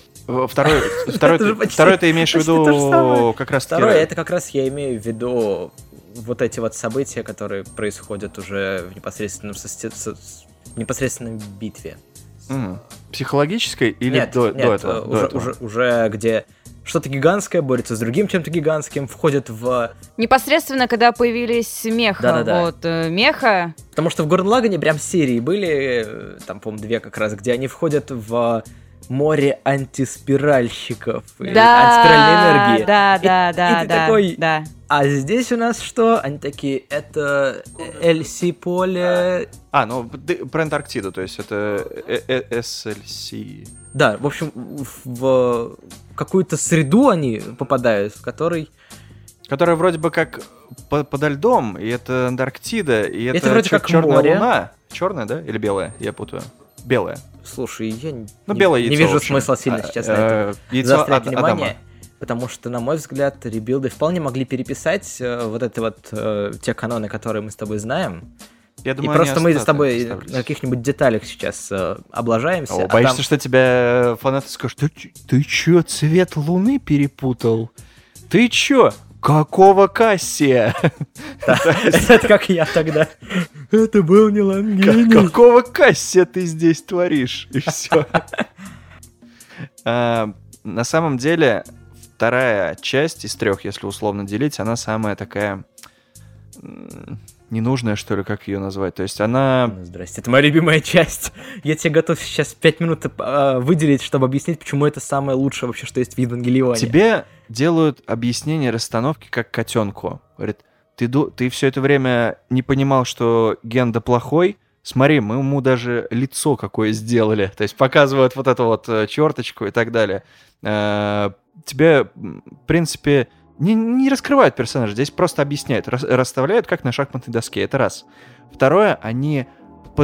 Speaker 2: Второй, второй, ты-
Speaker 1: почти-
Speaker 2: второй ты имеешь в виду как раз
Speaker 1: второе, это как раз я имею в виду вот эти вот события, которые происходят уже в непосредственном, состе- в непосредственной битве.
Speaker 2: Психологической или
Speaker 1: нет,
Speaker 2: до,
Speaker 1: нет,
Speaker 2: до этого? До
Speaker 1: уже,
Speaker 2: этого?
Speaker 1: уже, уже где что-то гигантское борется с другим чем-то гигантским, входит в...
Speaker 3: Непосредственно, когда появились меха,
Speaker 1: Да-да-да.
Speaker 3: вот, э, меха,
Speaker 1: Потому что в Горнлагане прям серии были, э, там, по-моему, две как раз, где они входят в море антиспиральщиков. или антиспиральной энергии.
Speaker 3: Да,
Speaker 1: И-
Speaker 3: да,
Speaker 1: и
Speaker 3: да,
Speaker 1: ты
Speaker 3: да,
Speaker 1: такой,
Speaker 3: да.
Speaker 1: А здесь у нас что? Они такие, это LC поле...
Speaker 2: А, ну про Антарктиду, то есть это э- э- SLC.
Speaker 1: Да, в общем, в какую-то среду они попадают, в которой...
Speaker 2: Которая вроде бы как по- подо льдом, и это Антарктида, и это,
Speaker 1: Это вроде как
Speaker 2: черная
Speaker 1: море.
Speaker 2: луна. Черная, да? Или белая? Я путаю. Белая.
Speaker 1: Слушай, я не,
Speaker 2: Ну,
Speaker 1: не-
Speaker 2: белое
Speaker 1: не
Speaker 2: яйцо.
Speaker 1: вижу
Speaker 2: в общем.
Speaker 1: смысла сильно
Speaker 2: А,
Speaker 1: сейчас на этом
Speaker 2: э, Яйцо
Speaker 1: заострять внимание. Потому что, на мой взгляд, ребилды вполне могли переписать э, вот это вот э, те каноны, которые мы с тобой знаем.
Speaker 2: Я
Speaker 1: и
Speaker 2: думаю,
Speaker 1: просто
Speaker 2: они
Speaker 1: мы с тобой на каких-нибудь деталях сейчас э, облажаемся.
Speaker 2: О,
Speaker 1: а
Speaker 2: боишься,
Speaker 1: там-
Speaker 2: что тебя фанаты скажут, ты, ты чё, цвет луны перепутал? Ты чё? Какого Кассия?
Speaker 1: Это как я тогда. Это был не Лангини.
Speaker 2: Какого Кассия ты здесь творишь? И все. На самом деле, вторая часть из трех, если условно делить, она самая такая ненужная, что ли, как ее назвать. То есть она...
Speaker 1: Ну, Здрасте, это моя любимая часть. Я тебе готов сейчас пять минут э, выделить, чтобы объяснить, почему это самое лучшее вообще, что есть в Евангелионе.
Speaker 2: Тебе делают объяснение расстановки как котенку. Говорит, ты, ты все это время не понимал, что Генда плохой, Смотри, мы ему даже лицо какое сделали. То есть показывают вот эту вот э, черточку и так далее. Э, Тебе, в принципе, не, не раскрывают персонажа, здесь просто объясняют, рас- расставляют как на шахматной доске. Это раз. Второе, они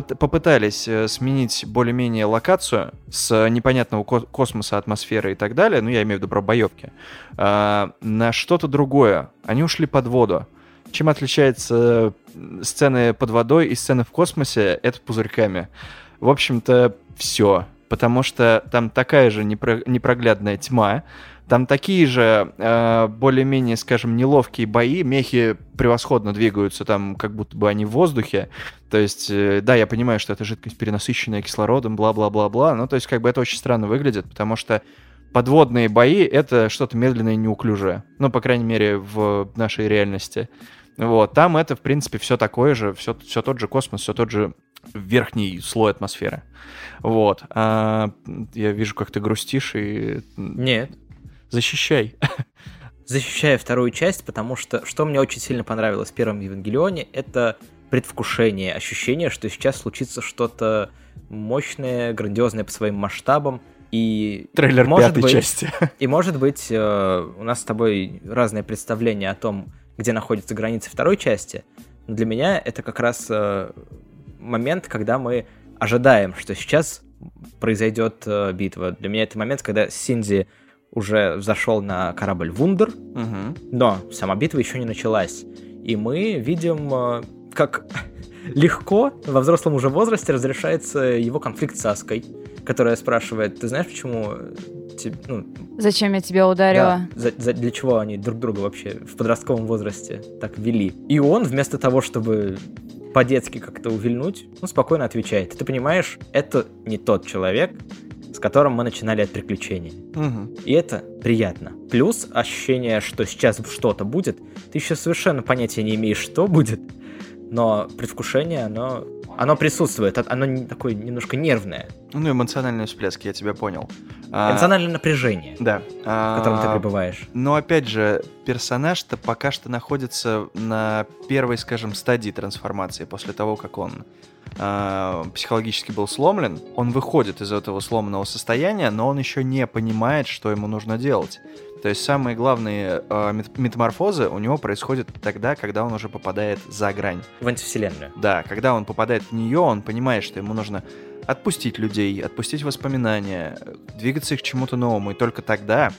Speaker 2: попытались э, сменить более-менее локацию с непонятного ко- космоса, атмосферы и так далее, ну, я имею в виду про боевки, э, на что-то другое. Они ушли под воду. Чем отличается э, сцены под водой и сцены в космосе? Это пузырьками. В общем-то, все. Потому что там такая же непро- непроглядная тьма, там такие же э, более-менее, скажем, неловкие бои, мехи превосходно двигаются, там как будто бы они в воздухе. То есть, э, да, я понимаю, что это жидкость, перенасыщенная кислородом, бла-бла-бла-бла, но то есть как бы это очень странно выглядит, потому что подводные бои — это что-то медленное и неуклюжее. Ну, по крайней мере, в нашей реальности. Вот, там это, в принципе, все такое же, все, все тот же космос, все тот же верхний слой атмосферы. Вот. А, я вижу, как ты грустишь и...
Speaker 1: Нет.
Speaker 2: Защищай.
Speaker 1: Защищаю вторую часть, потому что что мне очень сильно понравилось в первом Евангелионе, это предвкушение, ощущение, что сейчас случится что-то мощное, грандиозное по своим масштабам. И
Speaker 2: Трейлер
Speaker 1: может
Speaker 2: пятой
Speaker 1: быть,
Speaker 2: части.
Speaker 1: И может быть, э, у нас с тобой разное представление о том, где находятся границы второй части. Но для меня это как раз э, момент, когда мы ожидаем, что сейчас произойдет э, битва. Для меня это момент, когда Синди уже взошел на корабль Вундер,
Speaker 2: Мгм.
Speaker 1: но сама битва еще не началась. И мы видим, э, как легко во взрослом уже возрасте разрешается его конфликт с Аской, которая спрашивает, ты знаешь, почему те- ну,
Speaker 3: Зачем я тебя ударила?
Speaker 1: да, за- за- для чего они друг друга вообще в подростковом возрасте так вели. И он вместо того, чтобы по-детски как-то увильнуть, он спокойно отвечает. Ты понимаешь, это не тот человек, с которым мы начинали от приключений.
Speaker 2: Мгм.
Speaker 1: И это приятно. Плюс ощущение, что сейчас что-то будет. Ты еще совершенно понятия не имеешь, что будет, но предвкушение, оно, оно присутствует. Оно такое немножко нервное.
Speaker 2: Ну, эмоциональный всплеск, я тебя понял. А,
Speaker 1: Эмоциональное напряжение,
Speaker 2: Да.
Speaker 1: в котором ты
Speaker 2: А,
Speaker 1: пребываешь.
Speaker 2: Но опять же, персонаж-то пока что находится на первой, скажем, стадии трансформации после того, как он а, психологически был сломлен. Он выходит из этого сломанного состояния, но он еще не понимает, что ему нужно делать. То есть самые главные мет- метаморфозы у него происходят тогда, когда он уже попадает за грань.
Speaker 1: В антивселенную.
Speaker 2: Да, когда он попадает в нее, он понимает, что ему нужно отпустить людей, отпустить воспоминания, двигаться их к чему-то новому, и только тогда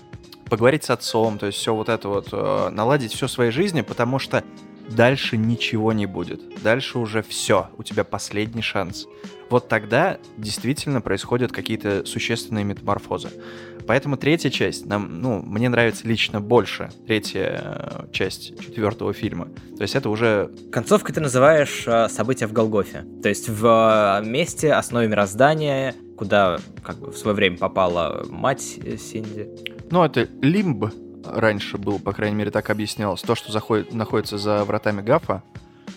Speaker 2: поговорить с отцом, то есть все вот это вот, э, наладить все в своей жизни, потому что дальше ничего не будет. Дальше уже все, у тебя последний шанс. Вот тогда действительно происходят какие-то существенные метаморфозы. Поэтому третья часть нам, ну, мне нравится лично больше. Третья э, часть четвертого фильма. То есть это уже
Speaker 1: Концовкой ты называешь э, события в Голгофе. То есть в э, месте основе мироздания, куда как бы в свое время попала мать Синди.
Speaker 2: Ну, это лимб раньше был, по крайней мере, так объяснялось. То, что заходит, находится за вратами Гафа,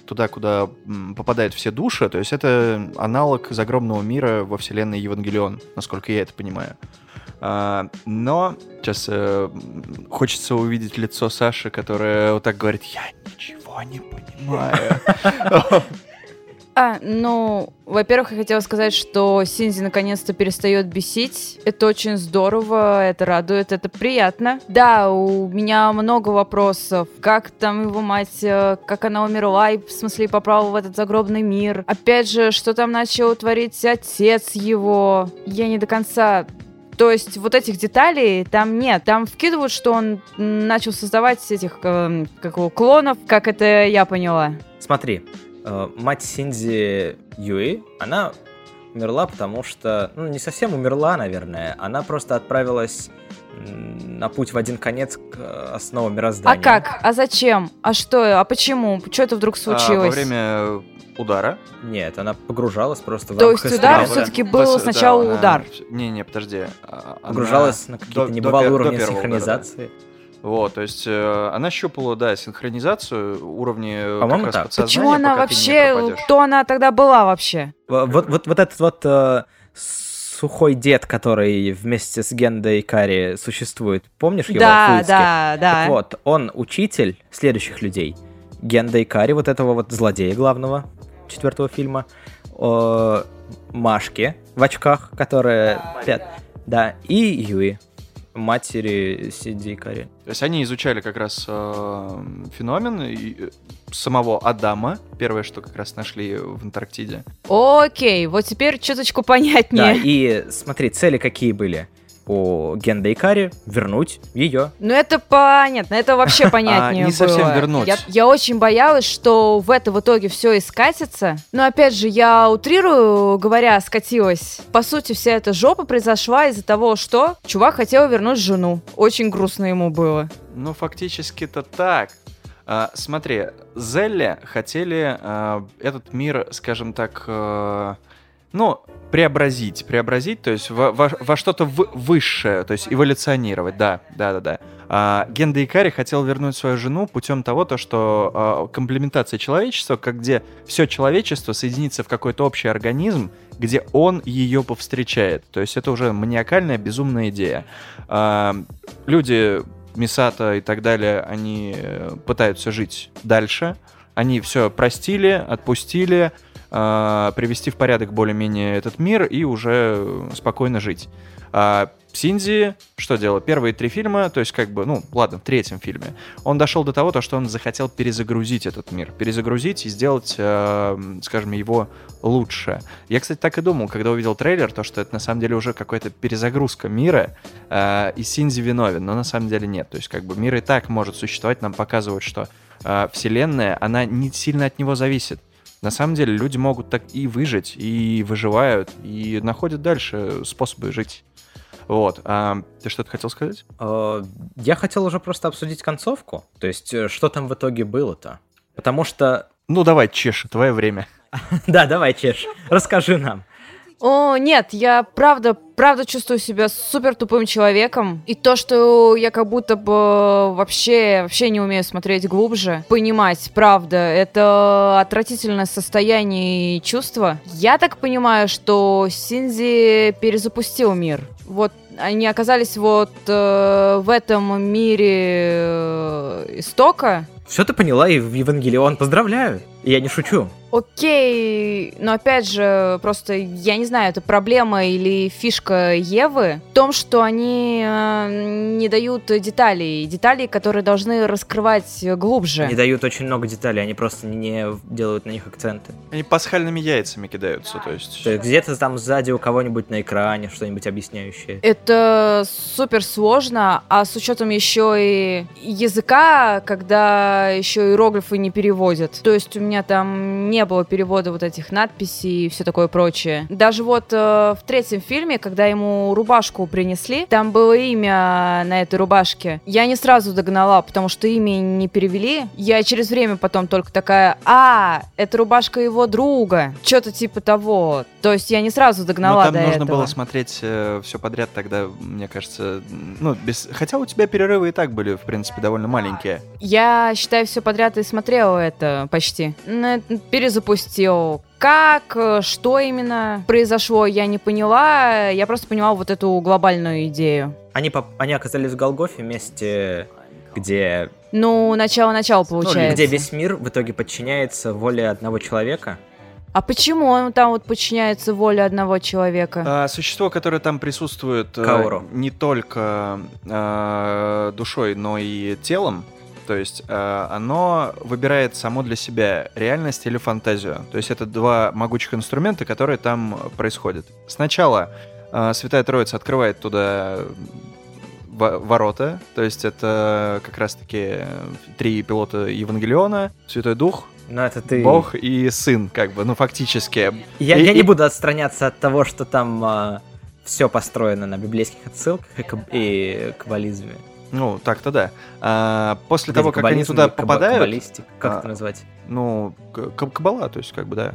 Speaker 2: туда, куда попадают все души, то есть это аналог загробного мира во вселенной Евангелион, насколько я это понимаю. А, но сейчас э, хочется увидеть лицо Саши, которое вот так говорит, я ничего не понимаю.
Speaker 3: А, ну, во-первых, я хотела сказать, что Синзи наконец-то перестает бесить. Это очень здорово, это радует, это приятно. Да, у меня много вопросов. Как там его мать, э, как она умерла, и в смысле попала в этот загробный мир. Опять же, что там начал творить отец его. Я не до конца то есть вот этих деталей там нет. Там вкидывают, что он начал создавать этих э, как его, клонов, как это я поняла.
Speaker 1: Смотри, э, мать Синди Юи, она умерла, потому что, ну, не совсем умерла, наверное, она просто отправилась на путь в один конец к э, основам
Speaker 3: А
Speaker 1: мироздания.
Speaker 3: как? А зачем? А что? А почему? Что это вдруг
Speaker 2: А,
Speaker 3: случилось?
Speaker 2: Во время удара.
Speaker 1: Нет, она погружалась просто в
Speaker 3: То есть удар всё-таки был сначала удар.
Speaker 2: Не-не, подожди. А, она
Speaker 1: Погружалась на какие-то
Speaker 2: до-
Speaker 1: небывалые
Speaker 2: до пер- до
Speaker 1: уровни
Speaker 2: первого удара, да.
Speaker 1: синхронизации.
Speaker 2: Вот, то есть э, она щупала, да, синхронизацию, уровни э,
Speaker 1: По-моему,
Speaker 2: как раз
Speaker 1: так.
Speaker 3: Почему она вообще... Кто она тогда была вообще?
Speaker 1: Вот, вот, вот этот вот э, сухой дед, который вместе с Гендой Кари существует, помнишь его?
Speaker 3: Да, да, да.
Speaker 1: Так вот, он учитель следующих людей. Генда Икари, вот этого вот злодея главного четвертого фильма. О, Машки в очках, которая... пят- Да, и Юи, матери Сиди Икари.
Speaker 2: То есть они изучали как раз э, феномен и, э, самого Адама, первое, что как раз нашли в Антарктиде.
Speaker 3: Окей, вот теперь чуточку понятнее.
Speaker 1: Да, и смотри, цели какие были у Генда Икари? Вернуть ее.
Speaker 3: Ну это понятно, это вообще понятнее
Speaker 2: А, не совсем вернуть.
Speaker 3: Я, очень боялась, что в это в итоге все и скатится. Но опять же, я утрирую, говоря, скатилась. По сути, вся эта жопа произошла из-за того, что чувак хотел вернуть жену. Очень грустно ему было.
Speaker 2: Ну, фактически-то так. А, смотри, Зелли хотели а, этот мир, скажем так, э, ну, преобразить, преобразить, то есть во, во- во что-то вы- высшее, то есть эволюционировать, да, да, да, да. А, Генда Икари хотел вернуть свою жену путем того, то, что а, комплементация человечества, как где все человечество соединится в какой-то общий организм, где он ее повстречает. То есть это уже маниакальная, безумная идея. А, люди Мисата и так далее, они э, пытаются жить дальше. Они все простили, отпустили, э, привести в порядок более-менее этот мир и уже э, спокойно жить. А Синди что делал? Первые три фильма, то есть как бы, ну, ладно, в третьем фильме, он дошел до того, то, что он захотел перезагрузить этот мир. Перезагрузить и сделать, э, скажем, его лучше. Я, кстати, так и думал, когда увидел трейлер, то, что это на самом деле уже какая-то перезагрузка мира, э, и Синзи виновен, но на самом деле нет. То есть как бы мир и так может существовать, нам показывают, что э, вселенная, она не сильно от него зависит. На самом деле люди могут так и выжить, и выживают, и находят дальше способы жить. Вот. А, ты что-то хотел сказать?
Speaker 1: Э, Я хотел уже просто обсудить концовку. То есть, э, что там в итоге было-то? Потому что...
Speaker 2: Ну давай, Чеша, твое время.
Speaker 1: Да, давай, Чеш, расскажи нам.
Speaker 3: О, нет, я правда, правда чувствую себя супер тупым человеком. И то, что я как будто бы вообще, вообще не умею смотреть глубже, понимать, правда, это отвратительное состояние и чувство. Я так понимаю, что Синзи перезапустил мир. Вот они оказались вот э, в этом мире э, истока.
Speaker 1: Все ты поняла, и в Евангелион поздравляю. Я не шучу.
Speaker 3: Окей, но опять же, просто я не знаю, это проблема или фишка Евы в том, что они э, не дают деталей, деталей, которые должны раскрывать глубже.
Speaker 1: Они дают очень много деталей, они просто не делают на них акценты.
Speaker 2: Они пасхальными яйцами кидаются, то есть...
Speaker 1: То есть где-то там сзади у кого-нибудь на экране что-нибудь объясняющее.
Speaker 3: Это супер сложно, а с учетом еще и языка, когда еще иероглифы не переводят. То есть у меня там не было перевода вот этих надписей и все такое прочее. Даже вот э, в третьем фильме, когда ему рубашку принесли, там было имя на этой рубашке. Я не сразу догнала, потому что имя не перевели. Я через время потом только такая, а, это рубашка его друга. Что-то типа того. То есть я не сразу догнала
Speaker 2: Но там
Speaker 3: до
Speaker 2: нужно
Speaker 3: этого.
Speaker 2: было смотреть э, все подряд тогда, мне кажется, ну, без... Хотя у тебя перерывы и так были, в принципе, довольно маленькие.
Speaker 3: Я считаю все подряд и смотрела это почти. Перезапустил. Как, э, что именно произошло, я не поняла. Я просто поняла вот эту глобальную идею.
Speaker 1: Они, поп- они оказались в Голгофе месте, где,
Speaker 3: Ну, начало-начало
Speaker 1: ну,
Speaker 3: получается.
Speaker 1: где весь мир в итоге подчиняется воле одного человека.
Speaker 3: А почему он там вот подчиняется воле одного человека?
Speaker 2: А, существо, которое там присутствует э,
Speaker 1: Каору.
Speaker 2: не только э, душой, но и телом, то есть э, оно выбирает само для себя реальность или фантазию. То есть это два могучих инструмента, которые там происходят. Сначала э, Святая Троица открывает туда во- ворота, то есть это как раз-таки три пилота Евангелиона, Святой Дух,
Speaker 1: Но это ты...
Speaker 2: Бог и Сын, как бы, ну фактически.
Speaker 1: Я,
Speaker 2: И-
Speaker 1: я
Speaker 2: и-
Speaker 1: не буду отстраняться от того, что там все построено на библейских отсылках и, каб- и каббализме.
Speaker 2: Ну, так-то да. А, после того, как они туда
Speaker 1: каба-
Speaker 2: попадают,
Speaker 1: каббалистик, как
Speaker 2: а,
Speaker 1: это назвать?
Speaker 2: ну, каббала, то есть, как бы, да.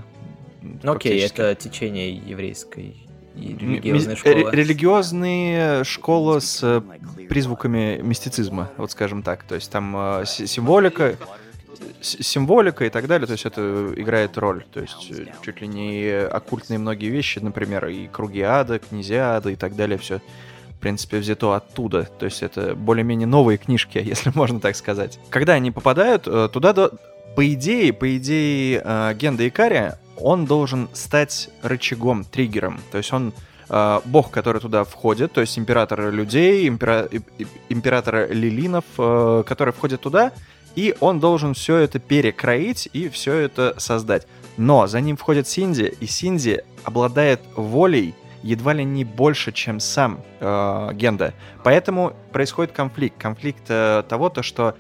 Speaker 1: Ну окей, это течение еврейской религиозной школы.
Speaker 2: ре- религиозные школа с э, призвуками мистицизма, вот скажем так. То есть там э, си- символика, символика и так далее, то есть это играет роль. То есть э, чуть ли не оккультные многие вещи, например, и круги ада, князья ада и так далее, все принципе, взято оттуда. То есть это более-менее новые книжки, если можно так сказать. Когда они попадают, э, туда, до- по идее, по идее, э, Генда Икария, он должен стать рычагом, триггером. То есть он э, бог, который туда входит, то есть император людей, импера- и- и- император лилинов, который входит туда, и он должен все это перекроить и все это создать. Но за ним входит Синди, и Синди обладает волей едва ли не больше, чем сам э, Генда. Поэтому происходит конфликт. Конфликт э, того, то, что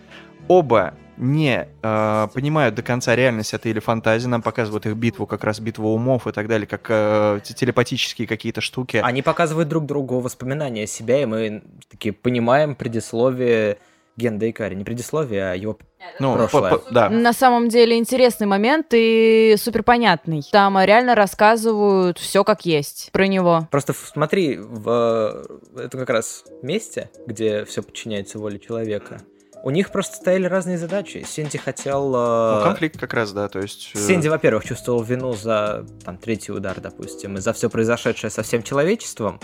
Speaker 2: оба не э, понимают до конца реальность это или фантазия. Нам показывают их битву, как раз битву умов и так далее, как э, те- телепатические какие-то штуки.
Speaker 1: Они показывают друг другу воспоминания о себя, и мы такие понимаем предисловие Генда Икари. Не предисловие, а его...
Speaker 2: ну,
Speaker 1: прошлое.
Speaker 2: по- по- да.
Speaker 3: На самом деле интересный момент и супер понятный. Там реально рассказывают все как есть про него.
Speaker 1: Просто смотри, в это как раз месте, где все подчиняется воле человека. У них просто стояли разные задачи. Синди хотел... э,
Speaker 2: Ну, конфликт как раз, да, то есть... э,
Speaker 1: Синди, во-первых, чувствовал вину за там, третий удар, допустим, и за все произошедшее со всем человечеством.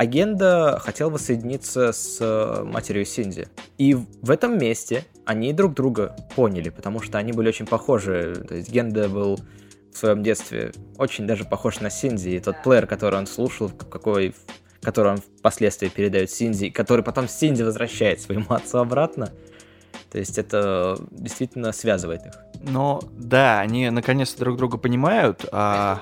Speaker 1: Агенда хотел воссоединиться с э, матерью Синди. И в этом месте они друг друга поняли, потому что они были очень похожи. То есть Генда был в своем детстве очень даже похож на Синди, и тот плеер, который он слушал, какой который он впоследствии передает Синди, который потом Синди возвращает своему отцу обратно. То есть это действительно связывает их.
Speaker 2: Но да, они наконец-то друг друга понимают, а...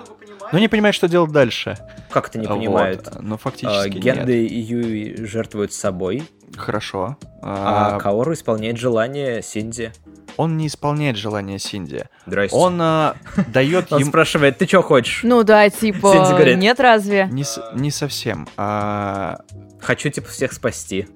Speaker 2: но не понимают, что делать дальше.
Speaker 1: Как это не
Speaker 2: Вот.
Speaker 1: понимают?
Speaker 2: Но
Speaker 1: А,
Speaker 2: фактически
Speaker 1: Генда
Speaker 2: нет.
Speaker 1: и Юи жертвуют собой,
Speaker 2: Хорошо.
Speaker 1: а,
Speaker 2: А,
Speaker 1: Каору исполняет желание Синди.
Speaker 2: Он не исполняет желание Синди.
Speaker 1: Здрасте.
Speaker 2: Он а, дает
Speaker 1: Он
Speaker 2: ему...
Speaker 1: спрашивает, ты что хочешь?
Speaker 3: Ну да, типа,
Speaker 1: Синди говорит.
Speaker 3: нет разве?
Speaker 2: Не, не совсем. А,
Speaker 1: Хочу, типа, всех спасти.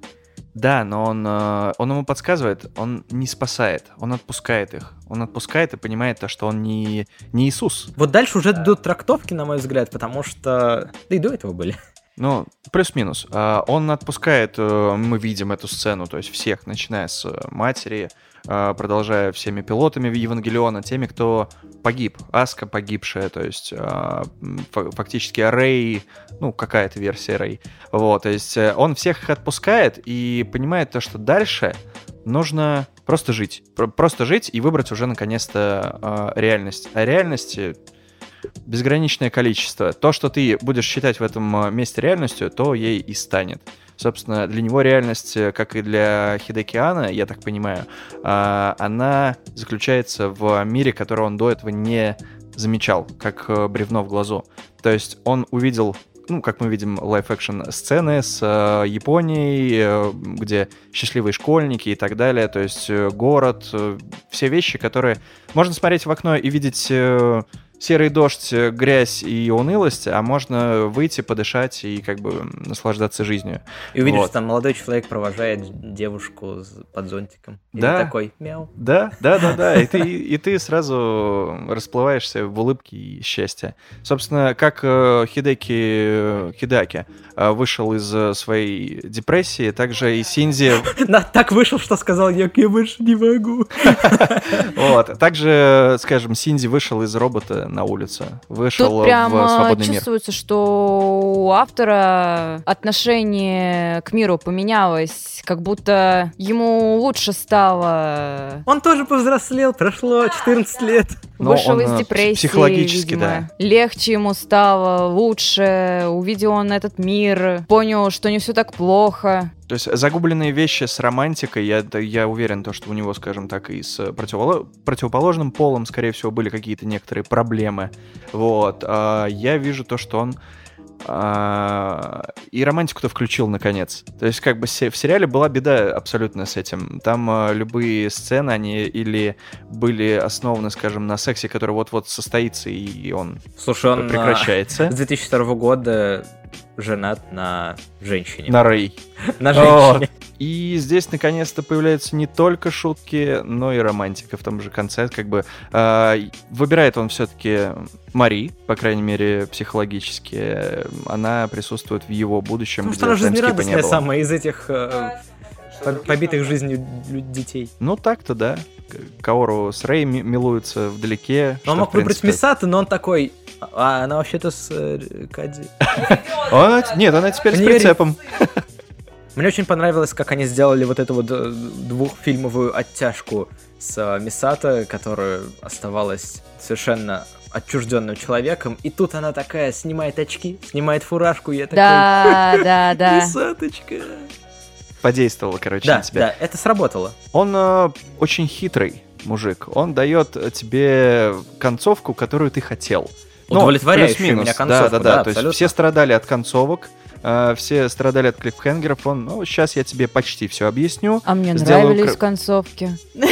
Speaker 2: Да, но он, э, он ему подсказывает, он не спасает, он отпускает их. Он отпускает и понимает то, что он не, не Иисус.
Speaker 1: Вот дальше уже идут трактовки, на мой взгляд, потому что... Да и до этого были.
Speaker 2: Ну, плюс-минус. А, Он отпускает, э, мы видим эту сцену, то есть всех, начиная с э, матери, э, продолжая всеми пилотами Евангелиона, теми, кто погиб. Аска погибшая, то есть фа- фактически Рэй, ну, какая-то версия Рэй. Вот, то есть э, он всех их отпускает и понимает то, что дальше нужно просто жить. Про- Просто жить и выбрать уже наконец-то реальность. А реальности безграничное количество. То, что ты будешь считать в этом месте реальностью, то ей и станет. Собственно, для него реальность, э, как и для Хидекиана, я так понимаю, а, она заключается в мире, который он до этого не замечал, как э, бревно в глазу. То есть он увидел ну, как мы видим, live-action сцены с э, Японией, где счастливые школьники и так далее, то есть город, все вещи, которые можно смотреть в окно и видеть серый дождь, э, грязь и унылость, а можно выйти, подышать и как бы наслаждаться жизнью.
Speaker 1: И увидишь,
Speaker 2: Вот.
Speaker 1: что там молодой человек провожает девушку под зонтиком. И
Speaker 2: Да.
Speaker 1: такой, мяу.
Speaker 2: Да, да, да, да. И ты, и ты сразу расплываешься в улыбке и счастье. Собственно, как э, Хидеки э, Хидаки вышел из своей депрессии, также и Синзи
Speaker 1: так вышел, что сказал я, я больше не могу.
Speaker 2: Вот. Также, скажем, Синди вышел из робота на улицу. Вышел
Speaker 3: Тут
Speaker 2: в
Speaker 3: прямо
Speaker 2: свободный мир.
Speaker 3: чувствуется, что у автора отношение к миру поменялось, как будто ему лучше стало.
Speaker 1: Он тоже повзрослел, прошло 14 лет.
Speaker 2: Но
Speaker 3: Вышел
Speaker 2: он,
Speaker 3: из
Speaker 2: э,
Speaker 3: депрессии,
Speaker 2: психологически,
Speaker 3: видимо.
Speaker 2: да.
Speaker 3: Легче ему стало, лучше. Увидел он этот мир, понял, что не все так плохо.
Speaker 2: То есть загубленные вещи с романтикой, я, я уверен, то, что у него, скажем так, и с противоло- противоположным полом, скорее всего, были какие-то некоторые проблемы. Вот. А я вижу то, что он а, и романтику-то включил наконец. То есть, как бы в сериале была беда абсолютно с этим. Там а, любые сцены, они или были основаны, скажем, на сексе, который вот-вот состоится, и он
Speaker 1: Слушай, он а,
Speaker 2: прекращается.
Speaker 1: с 2002 года женат на женщине.
Speaker 2: На Рэй.
Speaker 1: На женщине.
Speaker 2: И здесь наконец-то появляются не только шутки, но и романтика в том же конце. Как бы а, выбирает он все-таки Мари, по крайней мере, психологически. Она присутствует в его будущем,
Speaker 1: Потому что она жизнерадостная самая из этих э, по- побитых жизнью детей.
Speaker 2: Ну так-то да. Каору с Рэй ми- милуются вдалеке.
Speaker 1: Но
Speaker 2: что,
Speaker 1: он мог
Speaker 2: принципе,
Speaker 1: выбрать Мисату, но он такой, а она вообще-то с э,
Speaker 2: т- Нет, она теперь с прицепом.
Speaker 1: Мне очень понравилось, как они сделали вот эту вот э, двухфильмовую оттяжку с э, Мисата, которая оставалась совершенно отчужденным человеком, и тут она такая снимает очки, снимает фуражку, и я такой...
Speaker 3: Да, да, да.
Speaker 1: Мисаточка.
Speaker 2: Подействовала, короче,
Speaker 1: Да,
Speaker 2: на тебя.
Speaker 1: да, это сработало.
Speaker 2: Он э, очень хитрый мужик. Он дает тебе концовку, которую ты хотел. Ну,
Speaker 1: Удовлетворяющую
Speaker 2: плюс-минус.
Speaker 1: меня концовку,
Speaker 2: Да, да,
Speaker 1: да,
Speaker 2: да. То есть все страдали от концовок, э, все страдали от клиффхенгеров. Он, ну, сейчас я тебе почти все объясню.
Speaker 3: А мне
Speaker 2: Сделаю
Speaker 3: нравились
Speaker 2: кр-
Speaker 3: концовки.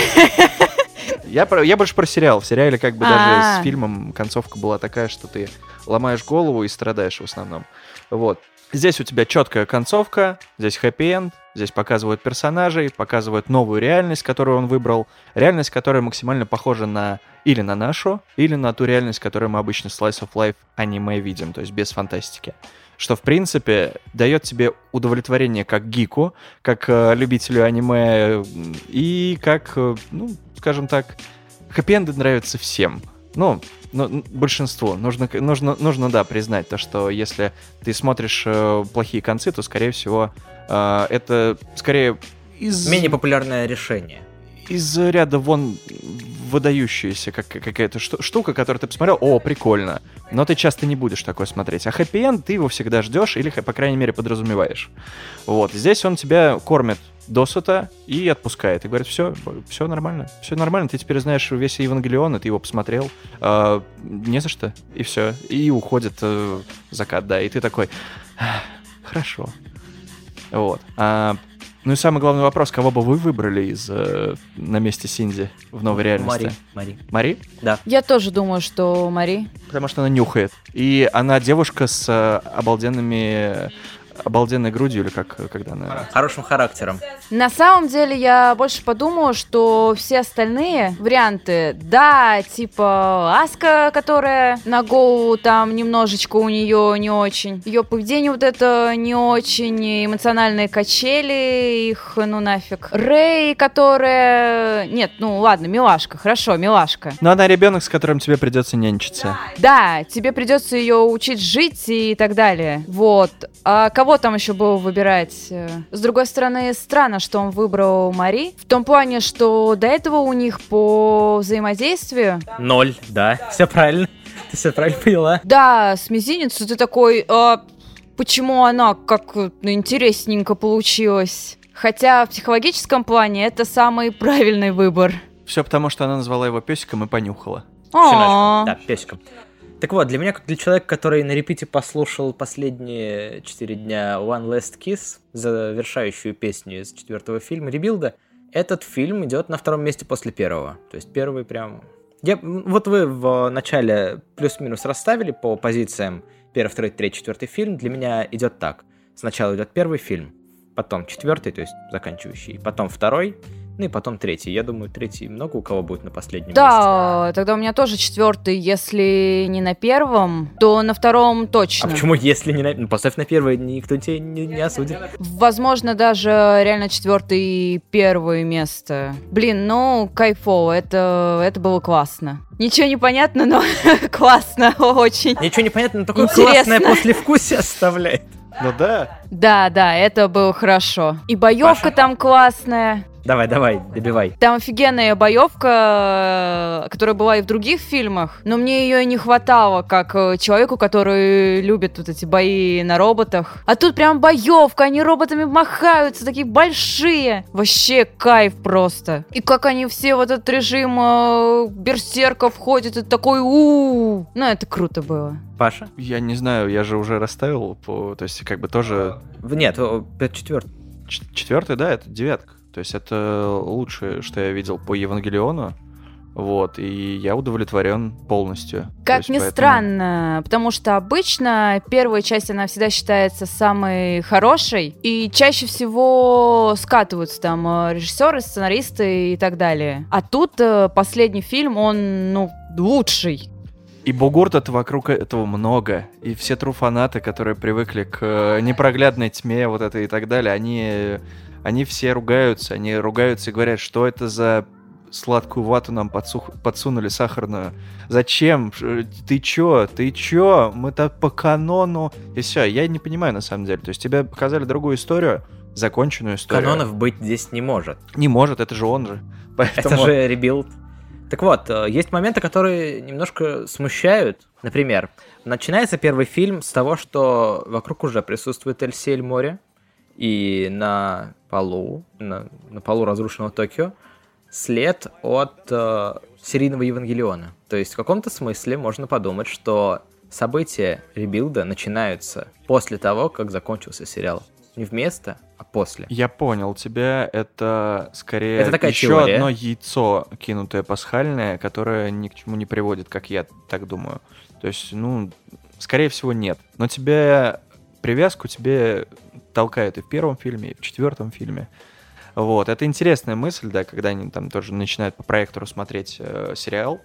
Speaker 2: Я, про- я больше про сериал. В сериале как бы
Speaker 3: А.
Speaker 2: даже с фильмом концовка была такая, что ты ломаешь голову и страдаешь в основном. Вот. Здесь у тебя четкая концовка, здесь хэппи-энд, здесь показывают персонажей, показывают новую реальность, которую он выбрал. Реальность, которая максимально похожа на или на нашу, или на ту реальность, которую мы обычно Slice of Life аниме видим, то есть без фантастики. Что, в принципе, дает тебе удовлетворение как гику, как э, любителю аниме, и как, э, ну, скажем так, хэппи-энды нравятся всем. Ну, ну, большинству. Нужно, нужно, нужно, да, признать то, что если ты смотришь э, плохие концы, то, скорее всего, э, это скорее из,
Speaker 1: Менее популярное решение.
Speaker 2: из ряда вон выдающаяся как, какая-то шту- штука, которую ты посмотрел, о, прикольно. Но ты часто не будешь такое смотреть. А хэппи-энд ты его всегда ждешь или, по крайней мере, подразумеваешь. Вот. Здесь он тебя кормит досыта и отпускает. И говорит, все, все нормально, все нормально, ты теперь знаешь весь Евангелион, и ты его посмотрел, а, не за что, и все. И уходит э, закат, да, и ты такой, «Ах, хорошо. Вот. А, ну и самый главный вопрос, кого бы вы выбрали из э, на месте Синди в новой реальности?
Speaker 1: Мари, Мари.
Speaker 2: Мари?
Speaker 3: Я тоже думаю, что Мари.
Speaker 2: Потому что она нюхает. И она девушка с э, обалденными обалденной грудью, или как, когда она...
Speaker 1: Хорошим характером.
Speaker 3: На самом деле я больше подумала, что все остальные варианты, да, типа Аска, которая на голову там немножечко у нее не очень, ее поведение вот это не очень, эмоциональные качели, их ну нафиг. Рэй, которая... Нет, ну ладно, милашка, хорошо, милашка.
Speaker 2: Но она ребенок, с которым тебе придется нянчиться.
Speaker 3: Да, тебе придется ее учить жить и так далее. Вот. А кого там еще было выбирать? Э, С другой стороны, странно, что он выбрал Мари. В том плане, что до этого у них по взаимодействию...
Speaker 1: Ноль, да, все правильно. Ты все правильно поняла.
Speaker 3: Да, с мизинецу ты такой... «А почему она как ну, интересненько получилась? Хотя в психологическом плане это самый правильный выбор.
Speaker 2: Все потому, что она назвала его песиком и понюхала.
Speaker 3: О,
Speaker 1: Щеночком. Да, песиком. Так вот, для меня, как для человека, который на репите послушал последние четыре дня One Last Kiss, завершающую песню из четвертого фильма Ребилда, этот фильм идет на втором месте после первого. То есть первый прям... Я... Вот вы в начале плюс-минус расставили по позициям первый, второй, третий, четвертый фильм. Для меня идет так. Сначала идет первый фильм, потом четвертый, то есть заканчивающий, потом второй, ну и потом третий. Я думаю, третий много у кого будет на последнем месте.
Speaker 3: Да, тогда у меня тоже четвертый. Если не на первом, то на втором
Speaker 1: А
Speaker 3: точно.
Speaker 1: почему, если не на... Ну, поставь на первое, никто тебя не, не осудит.
Speaker 3: Возможно, даже реально четвертое и первое место. Блин, ну, кайфово, это, это было классно. Ничего не понятно, но классно очень.
Speaker 1: Ничего не понятно, но такое
Speaker 3: Интересно.
Speaker 1: классное послевкусие оставляет.
Speaker 2: Ну да.
Speaker 3: Да, да, это было хорошо. И боевка
Speaker 1: Паша?
Speaker 3: там классная.
Speaker 1: Давай, давай, добивай.
Speaker 3: Там офигенная боевка, которая была и в других фильмах, но мне ее не хватало, как э, человеку, который любит вот эти бои на роботах. А тут прям боевка, они роботами махаются, такие большие. Вообще кайф просто. И как они все в этот режим э, берсерка входят, это такой у Ну, это круто было.
Speaker 1: Паша?
Speaker 2: Я не знаю, я же уже расставил по... То есть, как бы тоже...
Speaker 1: Нет, четвертый.
Speaker 2: Четвертый, да, это девятка. То есть это лучшее, что я видел по Евангелиону. Вот, и я удовлетворен полностью.
Speaker 3: Как
Speaker 2: есть
Speaker 3: ни
Speaker 2: поэтому-
Speaker 3: странно, потому что обычно первая часть, она всегда считается самой хорошей, и чаще всего скатываются там э, режиссеры, сценаристы и так далее. А тут э, последний фильм, он, ну, лучший.
Speaker 2: И бугуртов вокруг этого много. И все тру-фанаты, которые привыкли к э, непроглядной тьме вот это и так далее, они, они все ругаются. Они ругаются и говорят, что это за сладкую вату нам подсух- подсунули сахарную. Зачем? Ты чё? Ты чё? Мы-то по канону. И все. Я не понимаю, на самом деле. То есть тебе показали другую историю, законченную историю.
Speaker 1: Канонов быть здесь не может.
Speaker 2: Не может, это же он же. Поэтому...
Speaker 1: Это же rebuild. Так вот, э, есть моменты, которые немножко смущают. Например, начинается первый фильм с того, что вокруг уже присутствует LCL море, и на полу, на, на полу разрушенного Токио, след от э, серийного Евангелиона. То есть в каком-то смысле можно подумать, что события rebuild а начинаются после того, как закончился сериал. Не вместо, а после.
Speaker 2: Я понял тебя. Это скорее
Speaker 1: Это такая
Speaker 2: еще
Speaker 1: теория.
Speaker 2: одно яйцо, кинутое пасхальное, которое ни к чему не приводит, как я так думаю. То есть, ну, скорее всего, нет. Но тебе привязку тебе толкают и в первом фильме, и в четвертом фильме. Вот, это интересная мысль, да, когда они там тоже начинают по проектору смотреть э, сериал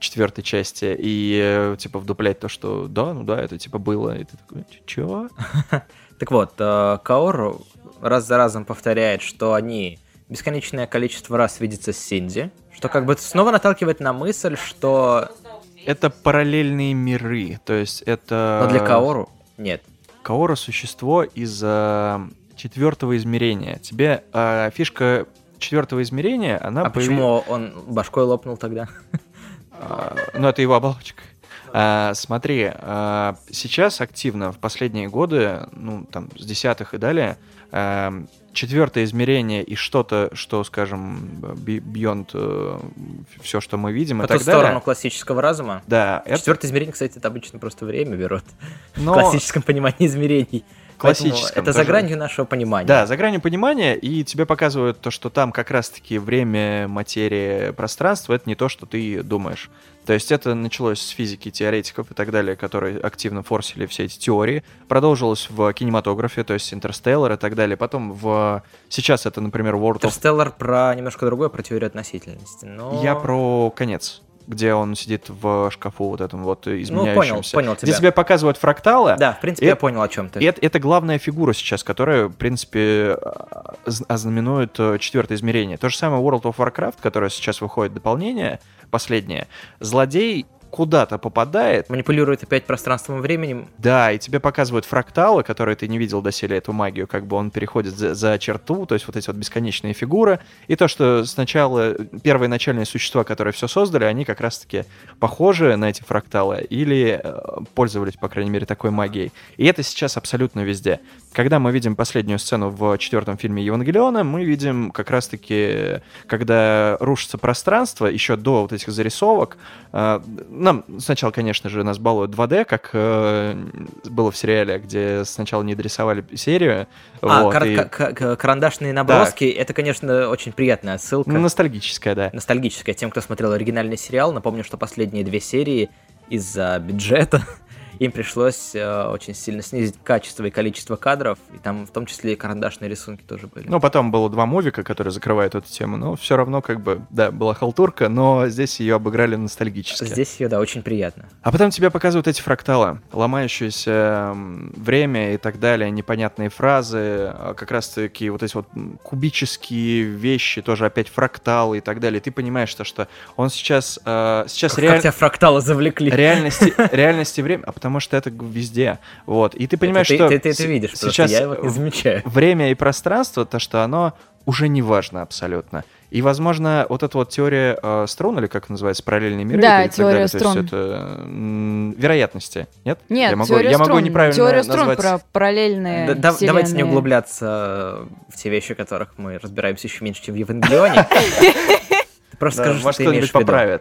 Speaker 2: четвертой части и э, типа вдуплять то, что да, ну да, это типа было. И ты такой, чё?
Speaker 1: Так вот, э, Каору раз за разом повторяет, что они бесконечное количество раз видятся с Синди, что как бы снова наталкивает на мысль, что...
Speaker 2: Это параллельные миры, то есть это...
Speaker 1: Но для Каору нет.
Speaker 2: Каора существо из э, четвертого измерения. Тебе э, фишка четвертого измерения, она
Speaker 1: А
Speaker 2: появи-
Speaker 1: почему он башкой лопнул тогда?
Speaker 2: А, ну, это его оболочка. А, смотри, а, сейчас активно в последние годы, ну, там, с десятых и далее, а, четвертое измерение и что-то, что, скажем, би- beyond все, что мы видим
Speaker 1: По
Speaker 2: и так
Speaker 1: сторону
Speaker 2: далее.
Speaker 1: классического разума.
Speaker 2: Да, это,
Speaker 1: Четвертое измерение, кстати, это обычно просто время берут. В
Speaker 2: но
Speaker 1: классическом понимании измерений.
Speaker 2: Классическом.
Speaker 1: Это за
Speaker 2: тоже.
Speaker 1: гранью нашего понимания.
Speaker 2: Да, за гранью понимания, и тебе показывают то, что там как раз-таки время, материя, пространство — это не то, что ты думаешь. То есть это началось с физики, теоретиков и так далее, которые активно форсили все эти теории. Продолжилось в кинематографе, то есть Интерстеллар и так далее. Потом в... Сейчас это, например, World of...
Speaker 1: Интерстеллар про немножко другое, про теорию относительности. Но...
Speaker 2: Я про конец где он сидит в шкафу вот этом вот изменяющемся.
Speaker 1: Ну, понял, понял тебя.
Speaker 2: Где тебе показывают фракталы.
Speaker 1: Да, в принципе,
Speaker 2: И-
Speaker 1: я понял, о чем ты.
Speaker 2: И это, это главная фигура сейчас, которая, в принципе, а, з- ознаменует э, четвертое измерение. То же самое World of Warcraft, которое сейчас выходит дополнение, последнее. Злодей куда-то попадает,
Speaker 1: Манипулирует опять пространством и временем.
Speaker 2: да, и тебе показывают фракталы, которые ты не видел доселе, эту магию, как бы он переходит за, за черту, то есть вот эти вот бесконечные фигуры, и то, что сначала первые начальные существа, которые все создали, они как раз-таки похожи на эти фракталы или э, пользовались, по крайней мере, такой магией. И это сейчас абсолютно везде. Когда мы видим последнюю сцену в четвертом фильме Евангелиона, мы видим как раз-таки, когда рушится пространство, еще до вот этих зарисовок, э, нам сначала, конечно же, нас балуют 2D, как э, было в сериале, где сначала не дорисовали серию.
Speaker 1: А,
Speaker 2: вот,
Speaker 1: кар-
Speaker 2: и-
Speaker 1: ка- карандашные наброски, это, конечно, очень приятная отсылка.
Speaker 2: ну, ностальгическая, да.
Speaker 1: ностальгическая. Тем, кто смотрел оригинальный сериал, напомню, что последние две серии из-за бюджета им пришлось э, очень сильно снизить качество и количество кадров, и там в том числе и карандашные рисунки тоже были.
Speaker 2: Ну, потом было два мувика, которые закрывают эту тему, но все равно, как бы, да, была халтурка, но здесь ее обыграли ностальгически.
Speaker 1: Здесь ее, да, очень приятно.
Speaker 2: А потом тебе показывают эти фракталы, ломающееся м, время и так далее, непонятные фразы, а как раз-таки вот эти вот кубические вещи, тоже опять фракталы и так далее. Ты понимаешь, что, что он сейчас, э, сейчас
Speaker 1: Как,
Speaker 2: реаль-
Speaker 1: тебя фракталы завлекли?
Speaker 2: реальности, реальности время, а потому что это везде. Вот. И ты понимаешь,
Speaker 1: ты,
Speaker 2: что
Speaker 1: ты, ты это
Speaker 2: с-
Speaker 1: видишь,
Speaker 2: сейчас
Speaker 1: я его не замечаю.
Speaker 2: время и пространство, то, что оно уже не важно абсолютно. И, возможно, вот эта вот теория э, струн, или как называется, параллельные миры,
Speaker 3: Да,
Speaker 2: и так
Speaker 3: теория
Speaker 2: далее, то есть
Speaker 3: струн.
Speaker 2: это м, вероятности, нет?
Speaker 3: Нет,
Speaker 2: я могу,
Speaker 3: теория
Speaker 2: я могу
Speaker 3: струн.
Speaker 2: неправильно
Speaker 3: Теория струн
Speaker 2: назвать.
Speaker 3: про параллельные
Speaker 1: Да- да- давайте не углубляться в те вещи, в которых мы разбираемся еще меньше, чем в Евангелионе. Ты Просто
Speaker 2: Да,
Speaker 1: скажи, что ты имеешь.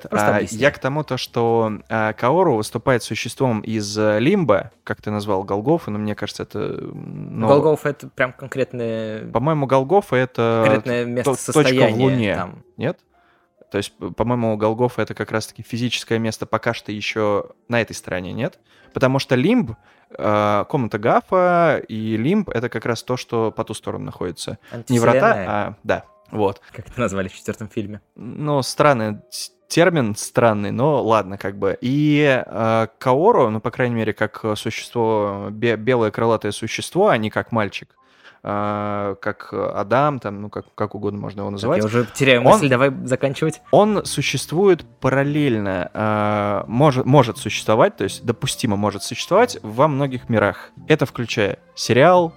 Speaker 1: Просто
Speaker 2: А, я к тому, то, что а, Каору выступает существом из э, Лимба, как ты назвал, Голгофа, но мне кажется, это... м, ну,
Speaker 1: Голгоф это прям конкретное,
Speaker 2: По-моему, Голгофа это
Speaker 1: конкретное
Speaker 2: то-
Speaker 1: место
Speaker 2: точка в. Луне.
Speaker 1: Там.
Speaker 2: Нет? То есть, по-моему, Голгофа это как раз-таки физическое место пока что еще на этой стороне, нет? Потому что Лимб, э, комната Гафа и Лимб это как раз то, что по ту сторону находится. Не врата, а да. Вот.
Speaker 1: Как это назвали в четвертом фильме.
Speaker 2: Ну, странный термин, странный, но ладно, как бы. И э, Каору, ну, по крайней мере, как существо, бе- белое крылатое существо, а не как мальчик, э, как Адам, там, ну, как, как угодно можно его
Speaker 1: Так,
Speaker 2: называть.
Speaker 1: я уже теряю
Speaker 2: Он-
Speaker 1: мысль, давай заканчивать.
Speaker 2: Он существует параллельно, э, может, может существовать, то есть допустимо может существовать во многих мирах. Это включая сериал,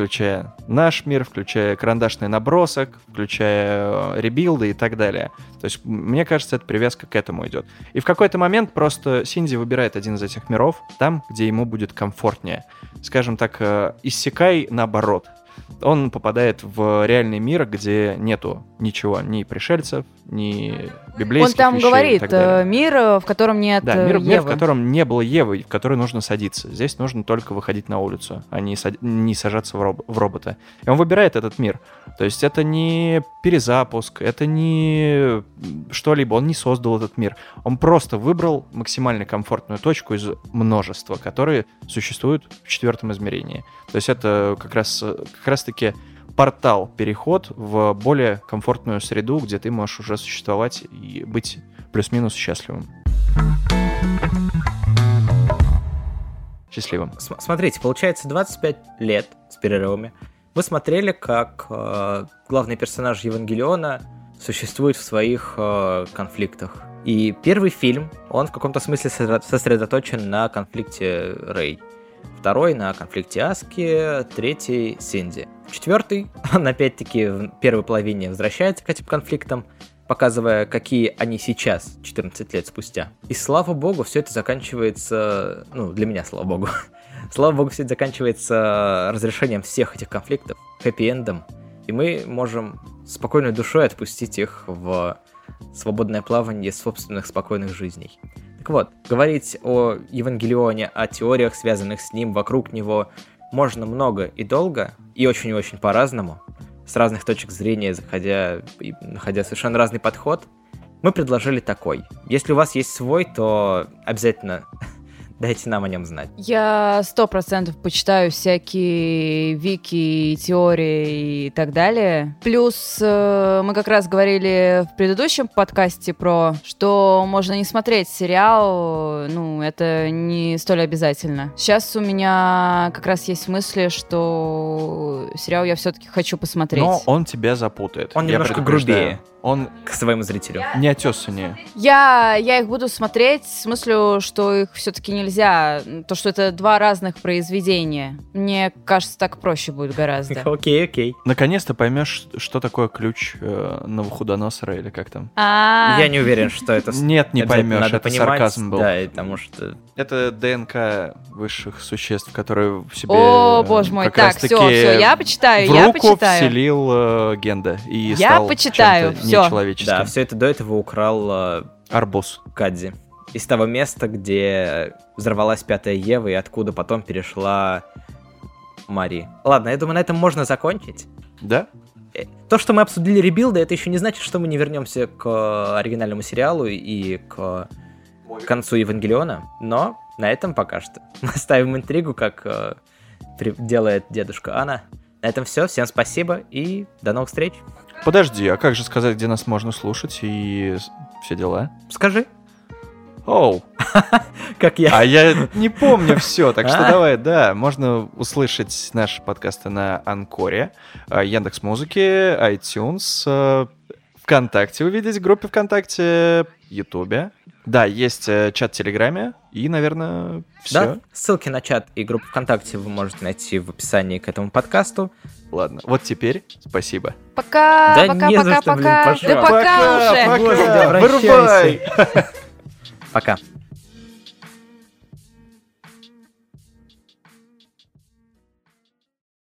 Speaker 2: включая наш мир, включая карандашный набросок, включая э, ребилды и так далее. То есть, мне кажется, эта привязка к этому идет. И в какой-то момент просто Синди выбирает один из этих миров, там, где ему будет комфортнее. Скажем так, э, иссякай наоборот. Он попадает в реальный мир, где нету ничего, ни пришельцев, ни библейских
Speaker 3: Он там
Speaker 2: вещей
Speaker 3: говорит, э, мир, э, в котором нет
Speaker 2: Да,
Speaker 3: э,
Speaker 2: мир, мир, в
Speaker 3: Евы.
Speaker 2: котором не было Евы, в который нужно садиться. Здесь нужно только выходить на улицу, а не, сад- не сажаться в, роб- в робота. И он выбирает этот мир. То есть это не перезапуск, это не что-либо. Он не создал этот мир. Он просто выбрал максимально комфортную точку из множества, которые существуют в четвертом измерении. То есть это как раз как раз-таки портал, переход в более комфортную среду, где ты можешь уже существовать и быть плюс-минус счастливым. Счастливым.
Speaker 1: См- Смотрите, получается 25 лет с перерывами. Вы смотрели, как э, главный персонаж Евангелиона существует в своих э, конфликтах. И первый фильм, он в каком-то смысле сосредо- сосредоточен на конфликте Рэй. Второй на конфликте Аски, третий Синди. Четвертый, он опять-таки в первой половине возвращается к этим конфликтам, показывая, какие они сейчас, 14 лет спустя. И слава богу, все это заканчивается, ну, для меня, слава богу, слава богу, все это заканчивается разрешением всех этих конфликтов, хэппи-эндом, и мы можем спокойной душой отпустить их в свободное плавание собственных спокойных жизней. Так вот, говорить о Евангелионе, о теориях, связанных с ним, вокруг него, можно много и долго, и очень-очень по-разному, с разных точек зрения, заходя и находя совершенно разный подход, мы предложили такой. Если у вас есть свой, то обязательно дайте нам о нем знать.
Speaker 3: Я сто процентов почитаю всякие вики, теории и так далее. Плюс э, мы как раз говорили в предыдущем подкасте про, что можно не смотреть сериал, ну, это не столь обязательно. Сейчас у меня как раз есть мысли, что сериал я все-таки хочу посмотреть.
Speaker 2: Но он тебя запутает.
Speaker 1: Он
Speaker 2: Я
Speaker 1: немножко грубее.
Speaker 2: Он
Speaker 1: К своему зрителю.
Speaker 2: не отесаннее.
Speaker 3: Я, я их буду смотреть с мыслью, что их все-таки нельзя, то, что это два разных произведения. Мне кажется, так проще будет гораздо.
Speaker 1: Окей, окей.
Speaker 2: Наконец-то поймешь, что такое ключ э, Навуходоносора или как там.
Speaker 3: А,
Speaker 1: Я не уверен, что это...
Speaker 2: Нет, не поймешь, это сарказм был.
Speaker 1: Да, потому что...
Speaker 2: Это ДНК высших существ, которые в себе...
Speaker 3: О,
Speaker 2: э,
Speaker 3: боже мой, так, все, все, я почитаю,
Speaker 2: в
Speaker 3: я
Speaker 2: руку
Speaker 3: почитаю.
Speaker 2: вселил э, Генда и
Speaker 3: Я
Speaker 2: стал
Speaker 3: почитаю,
Speaker 2: чем-то нечеловеческим.
Speaker 1: Да, все это до этого украл э,
Speaker 2: Арбуз.
Speaker 1: Кадзи. Из того места, где взорвалась пятая Ева, и откуда потом перешла Мари. Ладно, я думаю, на этом можно закончить.
Speaker 2: Да?
Speaker 1: Э, То, что мы обсудили ребилды, это еще не значит, что мы не вернемся к э, оригинальному сериалу и к концу Евангелиона, но на этом пока что. Мы ставим интригу, как э, делает дедушка Анна. На этом все. Всем спасибо и до новых встреч.
Speaker 2: Подожди, а как же сказать, где нас можно слушать и все дела?
Speaker 1: Скажи,
Speaker 2: Оу,
Speaker 1: как я.
Speaker 2: а я не помню все, так что
Speaker 1: А?
Speaker 2: давай, да, можно услышать наши подкасты на Анкоре, Яндекс Музыке, iTunes, э, ВКонтакте увидеть, в группе ВКонтакте, Ютубе. Да, есть э, чат в Телеграме, и, наверное, все.
Speaker 1: Да, ссылки на чат и группу ВКонтакте вы можете найти в описании к этому подкасту.
Speaker 2: Ладно, вот теперь спасибо.
Speaker 3: Пока,
Speaker 1: Да
Speaker 3: пока, пока,
Speaker 1: что, блин,
Speaker 3: пока.
Speaker 1: пошла.
Speaker 3: Да пока уже.
Speaker 1: Господи,
Speaker 2: пока,
Speaker 1: обращайся.
Speaker 2: вырубай!
Speaker 1: Пока.